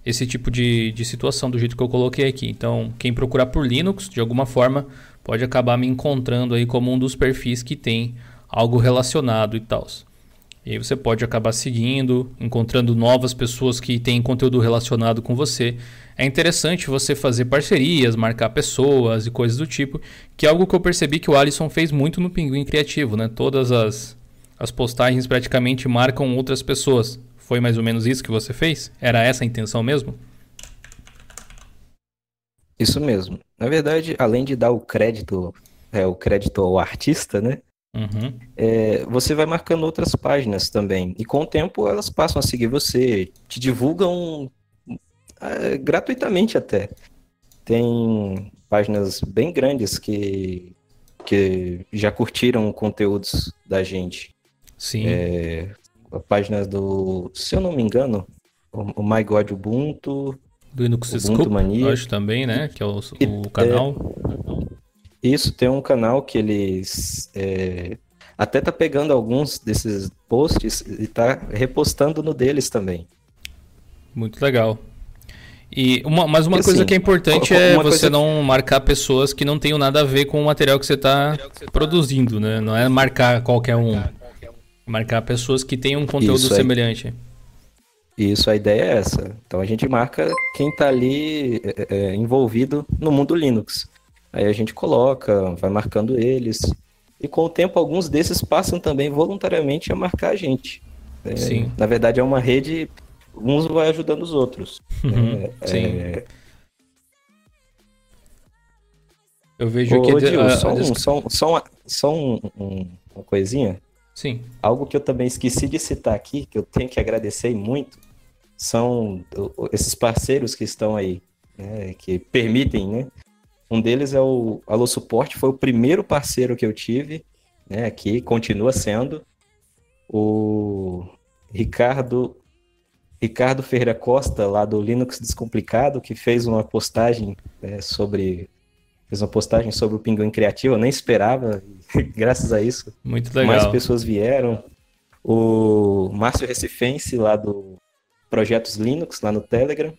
Esse tipo de, de situação do jeito que eu coloquei aqui. Então, quem procurar por Linux, de alguma forma, pode acabar me encontrando aí como um dos perfis que tem algo relacionado e tal. E aí você pode acabar seguindo, encontrando novas pessoas que têm conteúdo relacionado com você. É interessante você fazer parcerias, marcar pessoas e coisas do tipo, que é algo que eu percebi que o Alisson fez muito no Pinguim Criativo, né? Todas as, as postagens praticamente marcam outras pessoas. Foi mais ou menos isso que você fez? Era essa a intenção mesmo? Isso mesmo. Na verdade, além de dar o crédito, é, o crédito ao artista, né? Uhum. É, você vai marcando outras páginas também. E com o tempo elas passam a seguir você, te divulgam é, gratuitamente até. Tem páginas bem grandes que, que já curtiram conteúdos da gente. Sim. É, a página do, se eu não me engano, o, o My God Ubuntu, do Linux Ubuntu Scoop, Mania. acho também, né? Que é o, o canal. Isso, tem um canal que eles é, até tá pegando alguns desses posts e tá repostando no deles também. Muito legal. E uma, mas uma E, coisa assim, que é importante é você que- não marcar pessoas que não tenham nada a ver com o material que você está produzindo, né? Não é marcar qualquer um. Marcar pessoas que tenham um conteúdo Isso semelhante. Isso, a ideia é essa. Então a gente marca quem tá ali é, é, envolvido no mundo Linux. Aí a gente coloca, vai marcando eles. E com o tempo, alguns desses passam também voluntariamente a marcar a gente. É, Sim. Na verdade, é uma rede, uns vai ajudando os outros. Uhum, É, sim. é, Eu vejo Ô, aqui. ô, a- só, um, só, um- só, uma, só um- um- uma coisinha. Sim. Algo que eu também esqueci de citar aqui, que eu tenho que agradecer muito, são esses parceiros que estão aí, né, que permitem, né? Um deles é o Alô Suporte, foi o primeiro parceiro que eu tive, né, aqui, continua sendo. O Ricardo Ricardo Ferreira Costa, lá do Linux Descomplicado, que fez uma postagem né, sobre fez uma postagem sobre o Pinguim Criativo, eu nem esperava, graças a isso Muito mais legal. pessoas vieram. O Márcio Recifense, lá do Projetos Linux, lá no Telegram.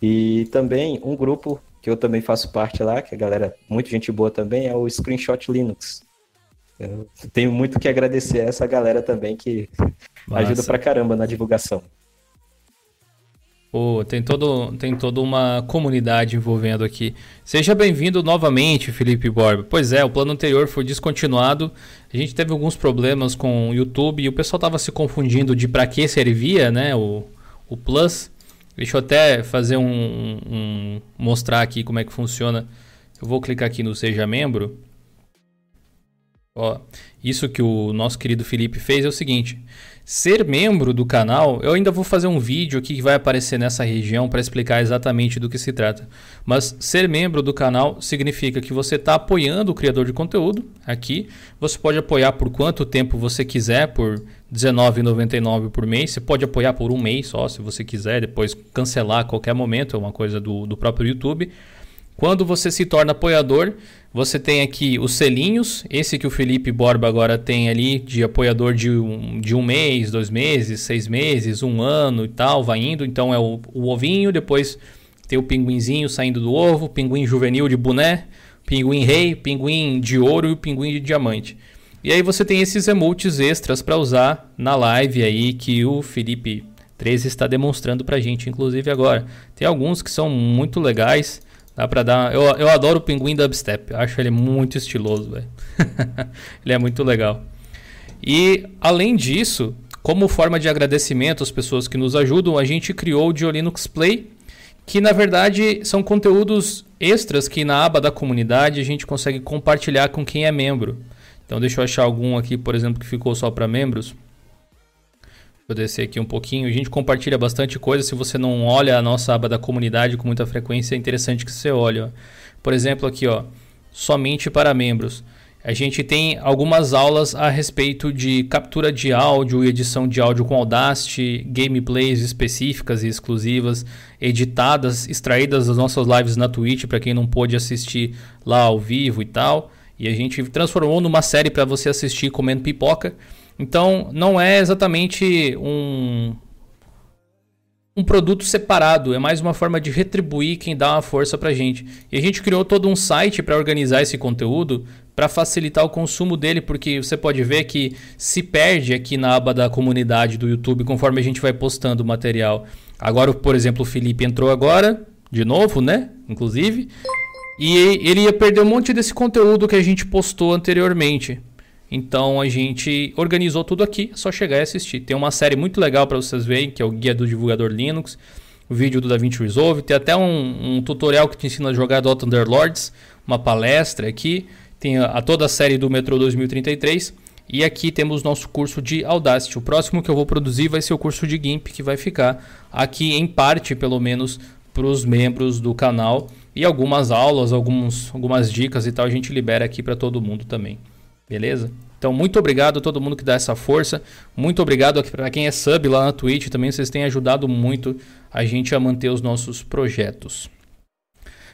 E também um grupo que eu também faço parte lá, que a galera, muito gente boa também, é o Screenshot Linux. Eu tenho muito que agradecer a essa galera também que ajuda Massa. pra caramba na divulgação. Pô, tem, todo, tem toda uma comunidade envolvendo aqui. Seja bem-vindo novamente, Felipe Borba. Pois é, o plano anterior foi descontinuado. A gente teve alguns problemas com o YouTube e o pessoal tava se confundindo de para que servia, né, o, o Plus. Deixa eu até fazer um, um- mostrar aqui como é que funciona. Eu vou clicar aqui no Seja Membro. Ó, isso que o nosso querido Felipe fez é o seguinte: ser membro do canal, eu ainda vou fazer um vídeo aqui que vai aparecer nessa região para explicar exatamente do que se trata. Mas ser membro do canal significa que você está apoiando o criador de conteúdo aqui. Você pode apoiar por quanto tempo você quiser, por R$19,99 por mês. Você pode apoiar por um mês só, se você quiser, depois cancelar a qualquer momento, é uma coisa do, do próprio YouTube. Quando você se torna apoiador, você tem aqui os selinhos, esse que o Felipe Borba agora tem ali, de apoiador de um, de um mês, dois meses, seis meses, um ano e tal, vai indo. Então é o, o ovinho, depois tem o pinguinzinho saindo do ovo, pinguim juvenil de boné, pinguim rei, pinguim de ouro e o pinguim de diamante. E aí você tem esses emotes extras para usar na live aí que o Felipe 13 está demonstrando pra gente, inclusive agora. Tem alguns que são muito legais. Dá pra dar. Eu, eu adoro o pinguim dubstep. Eu acho ele muito estiloso, velho. ele é muito legal. E além disso, como forma de agradecimento às pessoas que nos ajudam, a gente criou o Diolinux Play, que na verdade são conteúdos extras que na aba da comunidade a gente consegue compartilhar com quem é membro. Então deixa eu achar algum aqui, por exemplo, que ficou só para membros. Vou descer aqui um pouquinho. A gente compartilha bastante coisa. Se você não olha a nossa aba da comunidade com muita frequência, é interessante que você olhe. ó. Por exemplo, aqui, ó, somente para membros. A gente tem algumas aulas a respeito de captura de áudio e edição de áudio com Audacity, gameplays específicas e exclusivas, editadas, extraídas das nossas lives na Twitch, para quem não pôde assistir lá ao vivo e tal. E a gente transformou numa série para você assistir comendo pipoca. Então, não é exatamente um, um produto separado, é mais uma forma de retribuir quem dá uma força pra gente. E a gente criou todo um site para organizar esse conteúdo para facilitar o consumo dele, porque você pode ver que se perde aqui na aba da comunidade do YouTube conforme a gente vai postando o material. Agora, por exemplo, o Felipe entrou agora, de novo, né? Inclusive, e ele ia perder um monte desse conteúdo que a gente postou anteriormente. Então a gente organizou tudo aqui, é só chegar e assistir. Tem uma série muito legal para vocês verem, que é o Guia do Divulgador Linux, o vídeo do DaVinci Resolve, tem até um, um tutorial que te ensina a jogar Dota Underlords, uma palestra aqui, tem a, a, toda a série do Metro 2033 e aqui temos nosso curso de Audacity. O próximo que eu vou produzir vai ser o curso de GIMP, que vai ficar aqui em parte, pelo menos, para os membros do canal. E algumas aulas, alguns, algumas dicas e tal, a gente libera aqui para todo mundo também. Beleza? Então, muito obrigado a todo mundo que dá essa força. Muito obrigado para quem é sub lá na Twitch também. Vocês têm ajudado muito a gente a manter os nossos projetos.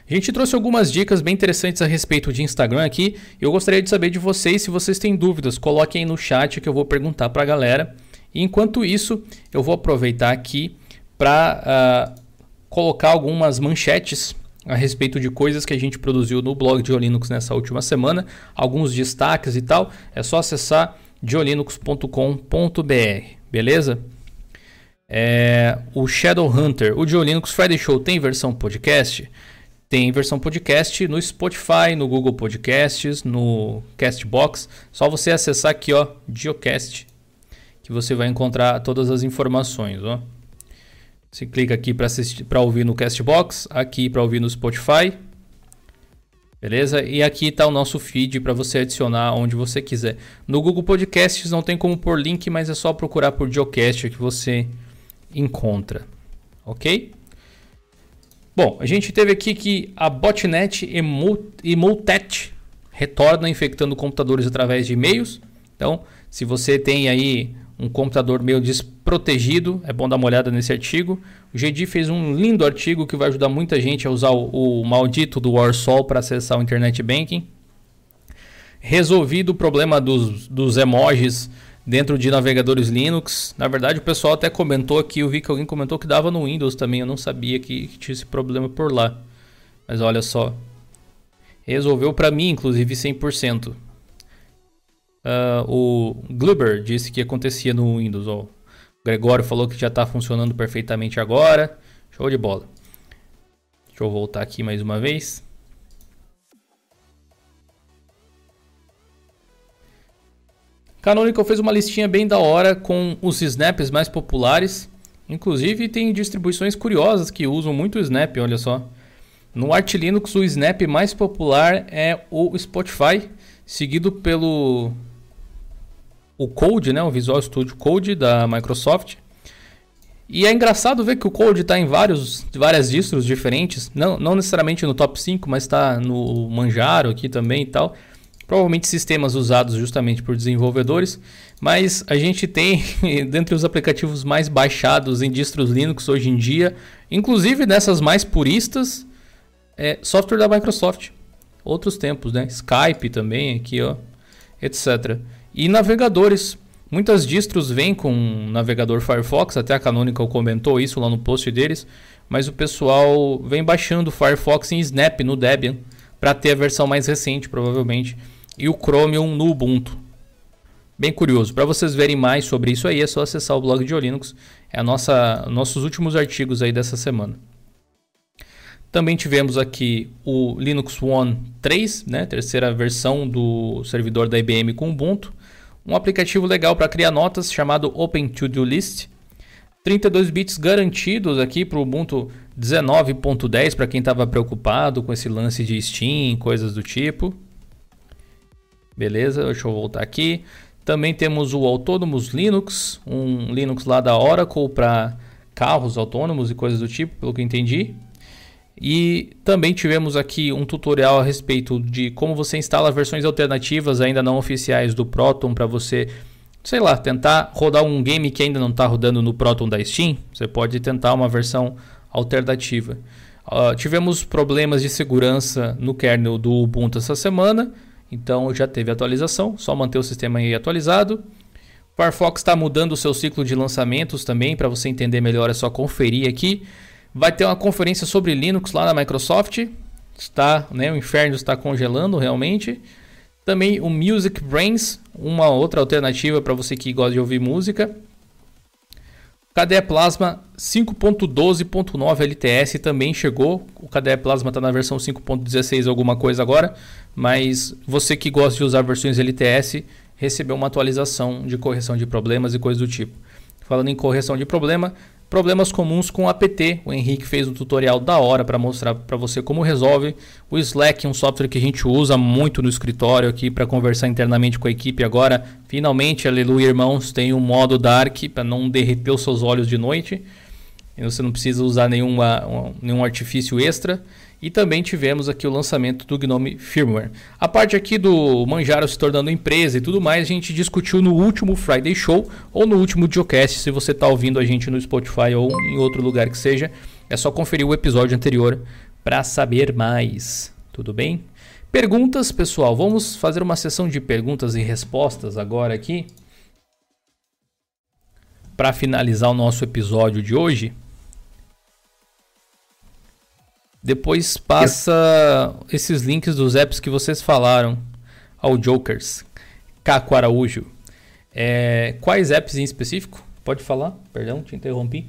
A gente trouxe algumas dicas bem interessantes a respeito de Instagram aqui. Eu gostaria de saber de vocês se vocês têm dúvidas. Coloquem aí no chat que eu vou perguntar para a galera. E enquanto isso, eu vou aproveitar aqui para uh, ah, colocar algumas manchetes a respeito de coisas que a gente produziu no blog de Linux nessa última semana, alguns destaques e tal, é só acessar diolinux.com.br, beleza? É, o Shadowhunter, o Diolinux Friday Show tem versão podcast? Tem versão podcast no Spotify, no Google Podcasts, no Castbox. Só você acessar aqui, ó, Geocast, que você vai encontrar todas as informações, ó. Você clica aqui para ouvir no Castbox, aqui para ouvir no Spotify. Beleza? E aqui está o nosso feed para você adicionar onde você quiser. No Google Podcasts não tem como pôr link, mas é só procurar por Geocast que você encontra. Ok? Bom, a gente teve aqui que a botnet Emotet retorna infectando computadores através de e-mails. Então, se você tem aí um computador meio desprotegido, é bom dar uma olhada nesse artigo. O GD fez um lindo artigo que vai ajudar muita gente a usar o, o maldito do Warsaw para acessar o Internet Banking. Resolvido o problema dos, dos emojis dentro de navegadores Linux. Na verdade, o pessoal até comentou aqui, eu vi que alguém comentou que dava no Windows também, eu não sabia que, que tinha esse problema por lá. Mas olha só. Resolveu para mim, inclusive, 100%. Uh, o Gluber disse que acontecia no Windows. O Gregório falou que já está funcionando perfeitamente agora. Show de bola. Deixa eu voltar aqui mais uma vez. Canonical fez uma listinha bem da hora com os snaps mais populares. Inclusive tem distribuições curiosas que usam muito o snap, olha só. No Arch Linux o snap mais popular é o Spotify, seguido pelo o Code, né, o Visual Studio Code da Microsoft. E é engraçado ver que o Code está em vários, várias distros diferentes, não, não necessariamente no top 5, mas está no Manjaro aqui também e tal. Provavelmente sistemas usados justamente por desenvolvedores, mas a gente tem, dentre os aplicativos mais baixados em distros Linux hoje em dia, inclusive nessas mais puristas, é software da Microsoft. Outros tempos, né? Skype também aqui, ó, etc. E navegadores. Muitas distros vêm com um navegador Firefox, até a Canonical comentou isso lá no post deles, mas o pessoal vem baixando Firefox em Snap no Debian para ter a versão mais recente, provavelmente, e o Chromium no Ubuntu. Bem curioso. Para vocês verem mais sobre isso aí, é só acessar o blog de Linux. É nossa nossos últimos artigos aí dessa semana. Também tivemos aqui o Linux One 3, né, terceira versão do servidor da IBM com Ubuntu um aplicativo legal para criar notas chamado Open To Do List. 32 bits garantidos aqui para o Ubuntu 19.10 para quem estava preocupado com esse lance de Steam, coisas do tipo. Beleza, deixa eu voltar aqui. Também temos o Autonomous Linux, um Linux lá da Oracle para carros autônomos e coisas do tipo, pelo que entendi. E também tivemos aqui um tutorial a respeito de como você instala versões alternativas ainda não oficiais do Proton para você, sei lá, tentar rodar um game que ainda não está rodando no Proton da Steam. Você pode tentar uma versão alternativa. Uh, tivemos problemas de segurança no kernel do Ubuntu essa semana, então já teve atualização, só manter o sistema aí atualizado. Firefox está mudando o seu ciclo de lançamentos também, para você entender melhor é só conferir aqui. Vai ter uma conferência sobre Linux lá na Microsoft. Está, né, o inferno está congelando realmente. Também o Music Brains, uma outra alternativa para você que gosta de ouvir música. KDE Plasma 5.12.9 LTS também chegou. O KDE Plasma está na versão 5.16 alguma coisa agora, mas você que gosta de usar versões LTS recebeu uma atualização de correção de problemas e coisas do tipo. Falando em correção de problema, Problemas comuns com APT. O Henrique fez um tutorial da hora para mostrar para você como resolve. O Slack, um software que a gente usa muito no escritório aqui para conversar internamente com a equipe agora. Finalmente, aleluia, irmãos, tem um modo dark para não derreter os seus olhos de noite. E você não precisa usar nenhuma, nenhum artifício extra. E também tivemos aqui o lançamento do Gnome Firmware. A parte aqui do Manjaro se tornando empresa e tudo mais, a gente discutiu no último Friday Show ou no último Geocast, se você está ouvindo a gente no Spotify ou em outro lugar que seja. É só conferir o episódio anterior para saber mais. Tudo bem? Perguntas, pessoal. Vamos fazer uma sessão de perguntas e respostas agora aqui. Para finalizar o nosso episódio de hoje. Depois passa esses links dos apps que vocês falaram ao Jokers. Caco Araújo. É, quais apps em específico? Pode falar? Perdão, te interrompi.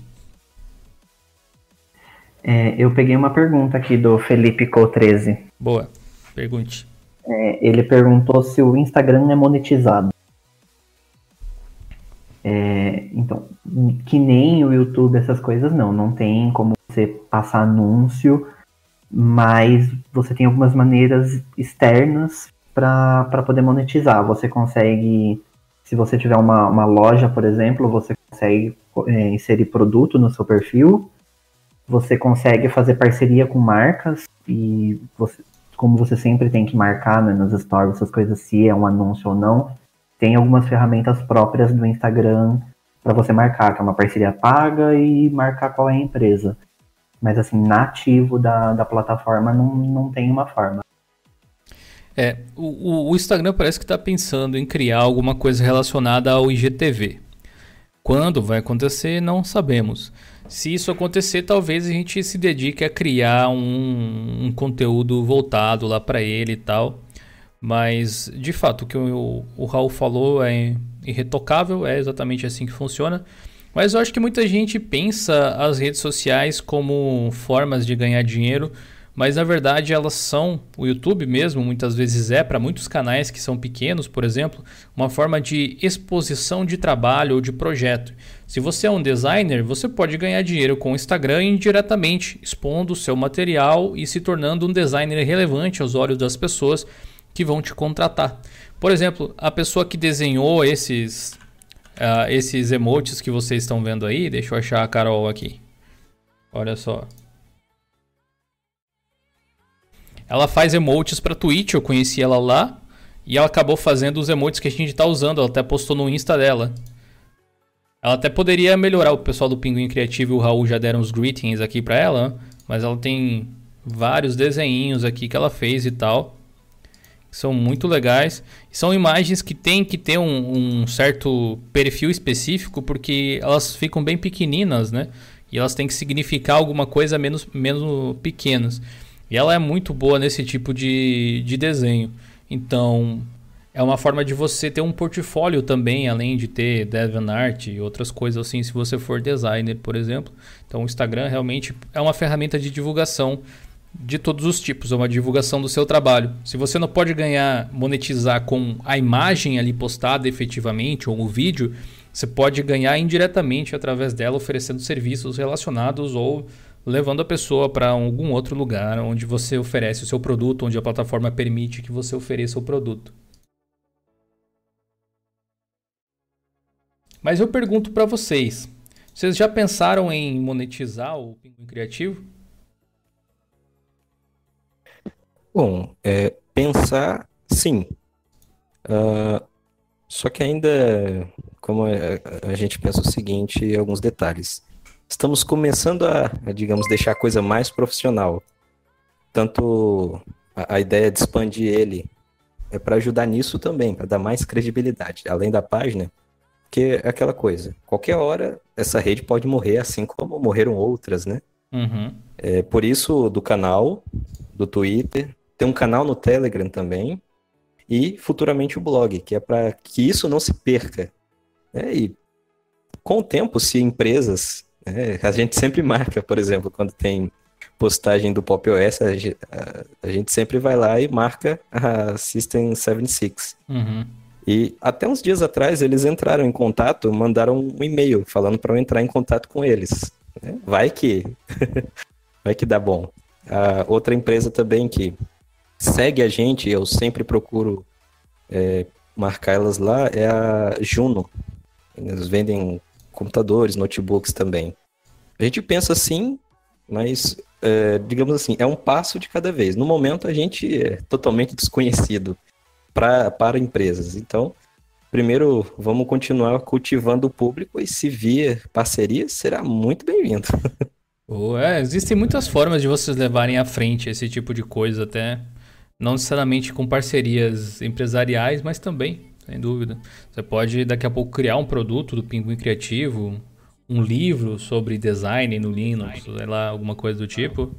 É, eu peguei uma pergunta aqui do Felipe Co13. Boa, pergunte. É, ele perguntou se o Instagram é monetizado. É, então, que nem o YouTube, essas coisas, não. Não tem como você passar anúncio mas você tem algumas maneiras externas para poder monetizar. Você consegue, se você tiver uma, uma loja, por exemplo, você consegue é, inserir produto no seu perfil, você consegue fazer parceria com marcas e você, como você sempre tem que marcar né, nos stories essas coisas, se é um anúncio ou não, tem algumas ferramentas próprias do Instagram para você marcar, que é uma parceria paga e marcar qual é a empresa. Mas assim, nativo da, da plataforma não, não tem uma forma. É, o, o Instagram parece que está pensando em criar alguma coisa relacionada ao IGTV. Quando vai acontecer, não sabemos. Se isso acontecer, talvez a gente se dedique a criar um, um conteúdo voltado lá para ele e tal. Mas, de fato, o que o, o Raul falou é irretocável, é exatamente assim que funciona. Mas eu acho que muita gente pensa as redes sociais como formas de ganhar dinheiro, mas na verdade elas são, o YouTube mesmo muitas vezes é, para muitos canais que são pequenos, por exemplo, uma forma de exposição de trabalho ou de projeto. Se você é um designer, você pode ganhar dinheiro com o Instagram indiretamente, expondo o seu material e se tornando um designer relevante aos olhos das pessoas que vão te contratar. Por exemplo, a pessoa que desenhou esses uh, esses emotes que vocês estão vendo aí. Deixa eu achar a Carol aqui. Olha só. Ela faz emotes para Twitch, eu conheci ela lá. E ela acabou fazendo os emotes que a gente está usando. Ela até postou no Insta dela. Ela até poderia melhorar. O pessoal do Pinguim Criativo e o Raul já deram os greetings aqui para ela. Mas ela tem vários desenhinhos aqui que ela fez e tal são muito legais. São imagens que tem que ter um, um, certo perfil específico, porque elas ficam bem pequeninas, né? E elas têm que significar alguma coisa menos, menos pequenas. E ela é muito boa nesse tipo de, de desenho. Então, é uma forma de você ter um portfólio também, além de ter DeviantArt e outras coisas assim, se você for designer, por exemplo. Então, o Instagram realmente é uma ferramenta de divulgação de todos os tipos, é uma divulgação do seu trabalho. Se você não pode ganhar, monetizar com a imagem ali postada efetivamente ou o vídeo, você pode ganhar indiretamente através dela oferecendo serviços relacionados ou levando a pessoa para algum outro lugar onde você oferece o seu produto, onde a plataforma permite que você ofereça o produto. Mas eu pergunto para vocês, vocês já pensaram em monetizar o Pinguim Criativo? Bom, é, pensar, sim. Uh, só que ainda, como a, a, gente pensa o seguinte, alguns detalhes. Estamos começando a, a digamos, deixar a coisa mais profissional. Tanto a, a ideia de expandir ele é para ajudar nisso também, para dar mais credibilidade. Além da página, Porque é aquela coisa, qualquer hora essa rede pode morrer, assim como morreram outras, né? Uhum. É por isso do canal, do Twitter, tem um canal no Telegram também, e futuramente o blog, que é para que isso não se perca. É, e com o tempo, se empresas, é, a gente sempre marca, por exemplo, quando tem postagem do Pop OS, a, a, a gente sempre vai lá e marca a System 76. Uhum. E até uns dias atrás eles entraram em contato, mandaram um e-mail falando para eu entrar em contato com eles. Né? Vai que vai que dá bom. A outra empresa também que segue a gente, eu sempre procuro é, marcar elas lá, é a Juno. Eles vendem computadores, notebooks também. A gente pensa assim, mas é, digamos assim, é um passo de cada vez. No momento a gente é totalmente desconhecido pra, para empresas. Então, primeiro vamos continuar cultivando o público e se vier parceria, será muito bem-vindo. é, existem muitas formas de vocês levarem à frente esse tipo de coisa até. Não necessariamente com parcerias empresariais, mas também, sem dúvida. Você pode daqui a pouco criar um produto do Pinguim Criativo, um livro sobre design no Linux, sei lá, alguma coisa do tipo.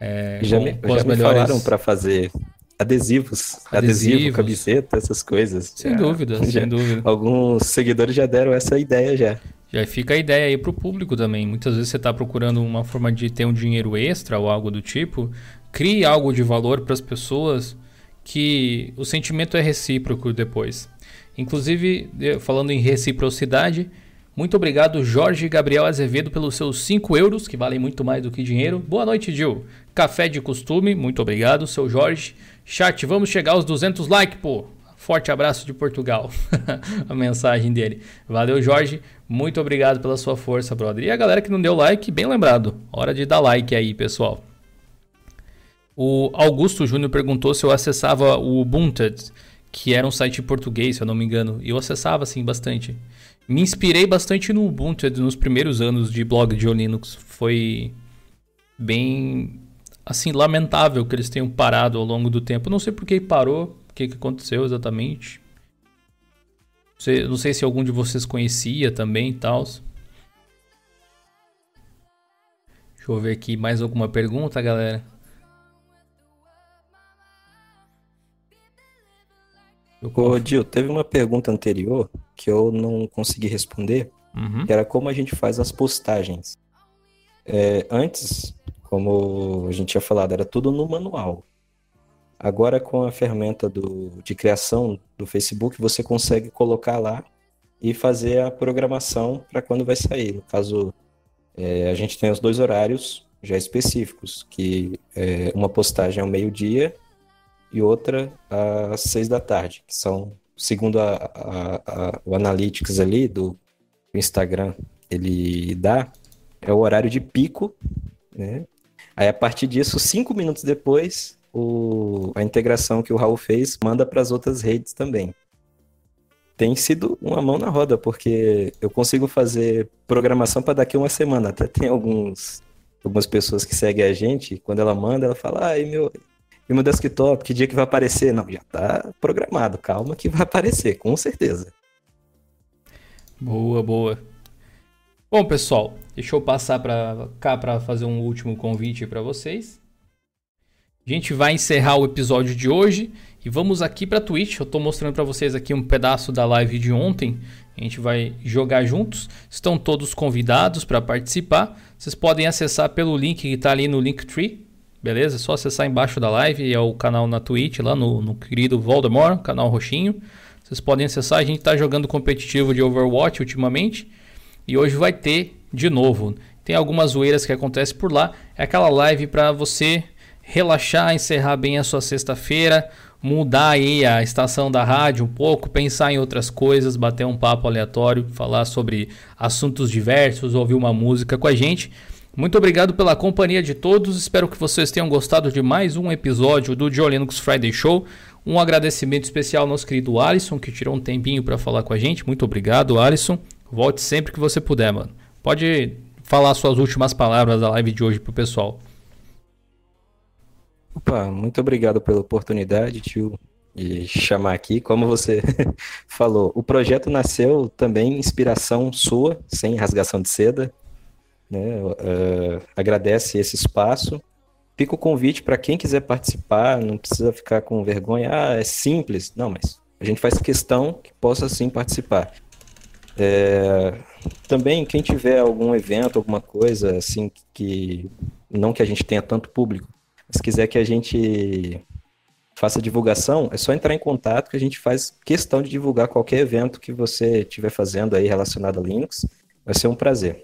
É, já com, me, com já me melhores... falaram para fazer adesivos, adesivos, adesivo, camiseta, essas coisas. Sem já, dúvida, já, sem dúvida. Alguns seguidores já deram essa ideia já. Já fica a ideia aí para o público também. Muitas vezes você está procurando uma forma de ter um dinheiro extra ou algo do tipo crie algo de valor para as pessoas que o sentimento é recíproco depois. Inclusive, falando em reciprocidade, muito obrigado Jorge Gabriel Azevedo pelos seus 5 euros, que valem muito mais do que dinheiro. Boa noite, Gil. Café de costume, muito obrigado, seu Jorge. Chat, vamos chegar aos 200 likes, pô. Forte abraço de Portugal. a mensagem dele. Valeu, Jorge. Muito obrigado pela sua força, brother. E a galera que não deu like, bem lembrado. Hora de dar like aí, pessoal. O Augusto Júnior perguntou se eu acessava o Ubuntu, que era um site português, se eu não me engano. E eu acessava, assim, bastante. Me inspirei bastante no Ubuntu nos primeiros anos de blog de Linux. Foi bem, assim, lamentável que eles tenham parado ao longo do tempo. Não sei por que parou, o que, que aconteceu exatamente. Não sei se algum de vocês conhecia também e tal. Deixa eu ver aqui mais alguma pergunta, galera. Ô, Dil, teve uma pergunta anterior que eu não consegui responder, uhum. que era como a gente faz as postagens. É, antes, como a gente tinha falado, era tudo no manual. Agora, com a ferramenta do, de criação do Facebook, você consegue colocar lá e fazer a programação para quando vai sair. No caso, é, a gente tem os dois horários já específicos, que é, uma postagem ao meio-dia e outra às seis da tarde, que são, segundo a, a, a, o Analytics ali do Instagram, ele dá, é o horário de pico, né? Aí a partir disso, cinco minutos depois, o, a integração que o Raul fez manda para as outras redes também. Tem sido uma mão na roda, porque eu consigo fazer programação para daqui uma semana. Até tem alguns, algumas pessoas que seguem a gente, quando ela manda, ela fala, ah, meu, e meu desktop, que dia que vai aparecer? Não, já tá programado, calma que vai aparecer, com certeza. Boa, boa. Bom, pessoal, deixa eu passar para cá para fazer um último convite para vocês. A gente vai encerrar o episódio de hoje e vamos aqui para Twitch. Eu estou mostrando para vocês aqui um pedaço da live de ontem. A gente vai jogar juntos. Estão todos convidados para participar. Vocês podem acessar pelo link que está ali no Linktree Beleza? É só acessar embaixo da live, é o canal na Twitch, lá no, no querido Voldemort, canal roxinho. Vocês podem acessar, a gente está jogando competitivo de Overwatch ultimamente. E hoje vai ter de novo. Tem algumas zoeiras que acontecem por lá. É aquela live para você relaxar, encerrar bem a sua sexta-feira, mudar aí a estação da rádio um pouco, pensar em outras coisas, bater um papo aleatório, falar sobre assuntos diversos, ouvir uma música com a gente. Muito obrigado pela companhia de todos. Espero que vocês tenham gostado de mais um episódio do Joe Linux Friday Show. Um agradecimento especial ao nosso querido Alisson, que tirou um tempinho para falar com a gente. Muito obrigado, Alisson. Volte sempre que você puder, mano. Pode falar suas últimas palavras da live de hoje pro pessoal. Opa, muito obrigado pela oportunidade, tio. e chamar aqui. Como você falou, o projeto nasceu também inspiração sua, sem rasgação de seda. Né? Uh, agradece esse espaço. Fica o convite para quem quiser participar, não precisa ficar com vergonha. Ah, é simples. Não, mas a gente faz questão que possa sim participar. É, também, quem tiver algum evento, alguma coisa assim que não que a gente tenha tanto público, mas quiser que a gente faça divulgação, é só entrar em contato que a gente faz questão de divulgar qualquer evento que você estiver fazendo aí relacionado a Linux. Vai ser um prazer.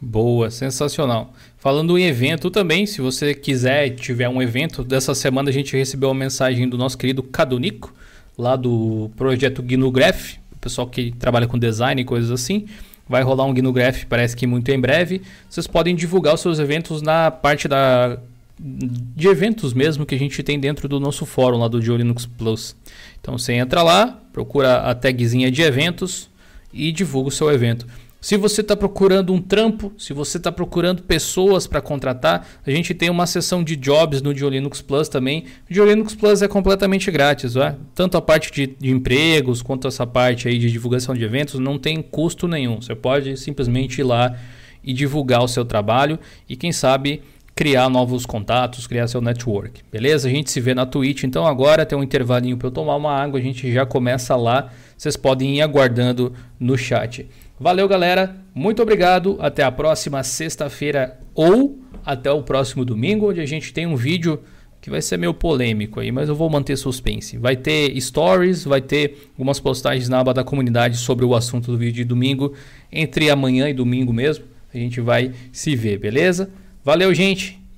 Boa, sensacional. Falando em evento também, se você quiser tiver um evento, dessa semana a gente recebeu uma mensagem do nosso querido Cadonico, lá do projeto GnuGraph, o pessoal que trabalha com design e coisas assim. Vai rolar um GnuGraph, parece que muito em breve. Vocês podem divulgar os seus eventos na parte da de eventos mesmo que a gente tem dentro do nosso fórum lá do Linux Plus. Então você entra lá, procura a tagzinha de eventos e divulga o seu evento. Se você está procurando um trampo, se você está procurando pessoas para contratar, a gente tem uma seção de jobs no Linux Plus também. O Linux Plus é completamente grátis, é? tanto a parte de, de, empregos quanto essa parte aí de divulgação de eventos não tem custo nenhum. Você pode simplesmente ir lá e divulgar o seu trabalho e quem sabe criar novos contatos, criar seu network. Beleza? A gente se vê na Twitch. Então agora tem um intervalinho para eu tomar uma água, a gente já começa lá. Vocês podem ir aguardando no chat. Valeu, galera. Muito obrigado. Até a próxima sexta-feira ou até o próximo domingo, onde a gente tem um vídeo que vai ser meio polêmico aí, mas eu vou manter suspense. Vai ter stories, vai ter algumas postagens na aba da comunidade sobre o assunto do vídeo de domingo. Entre amanhã e domingo mesmo, a gente vai se ver, beleza? Valeu, gente.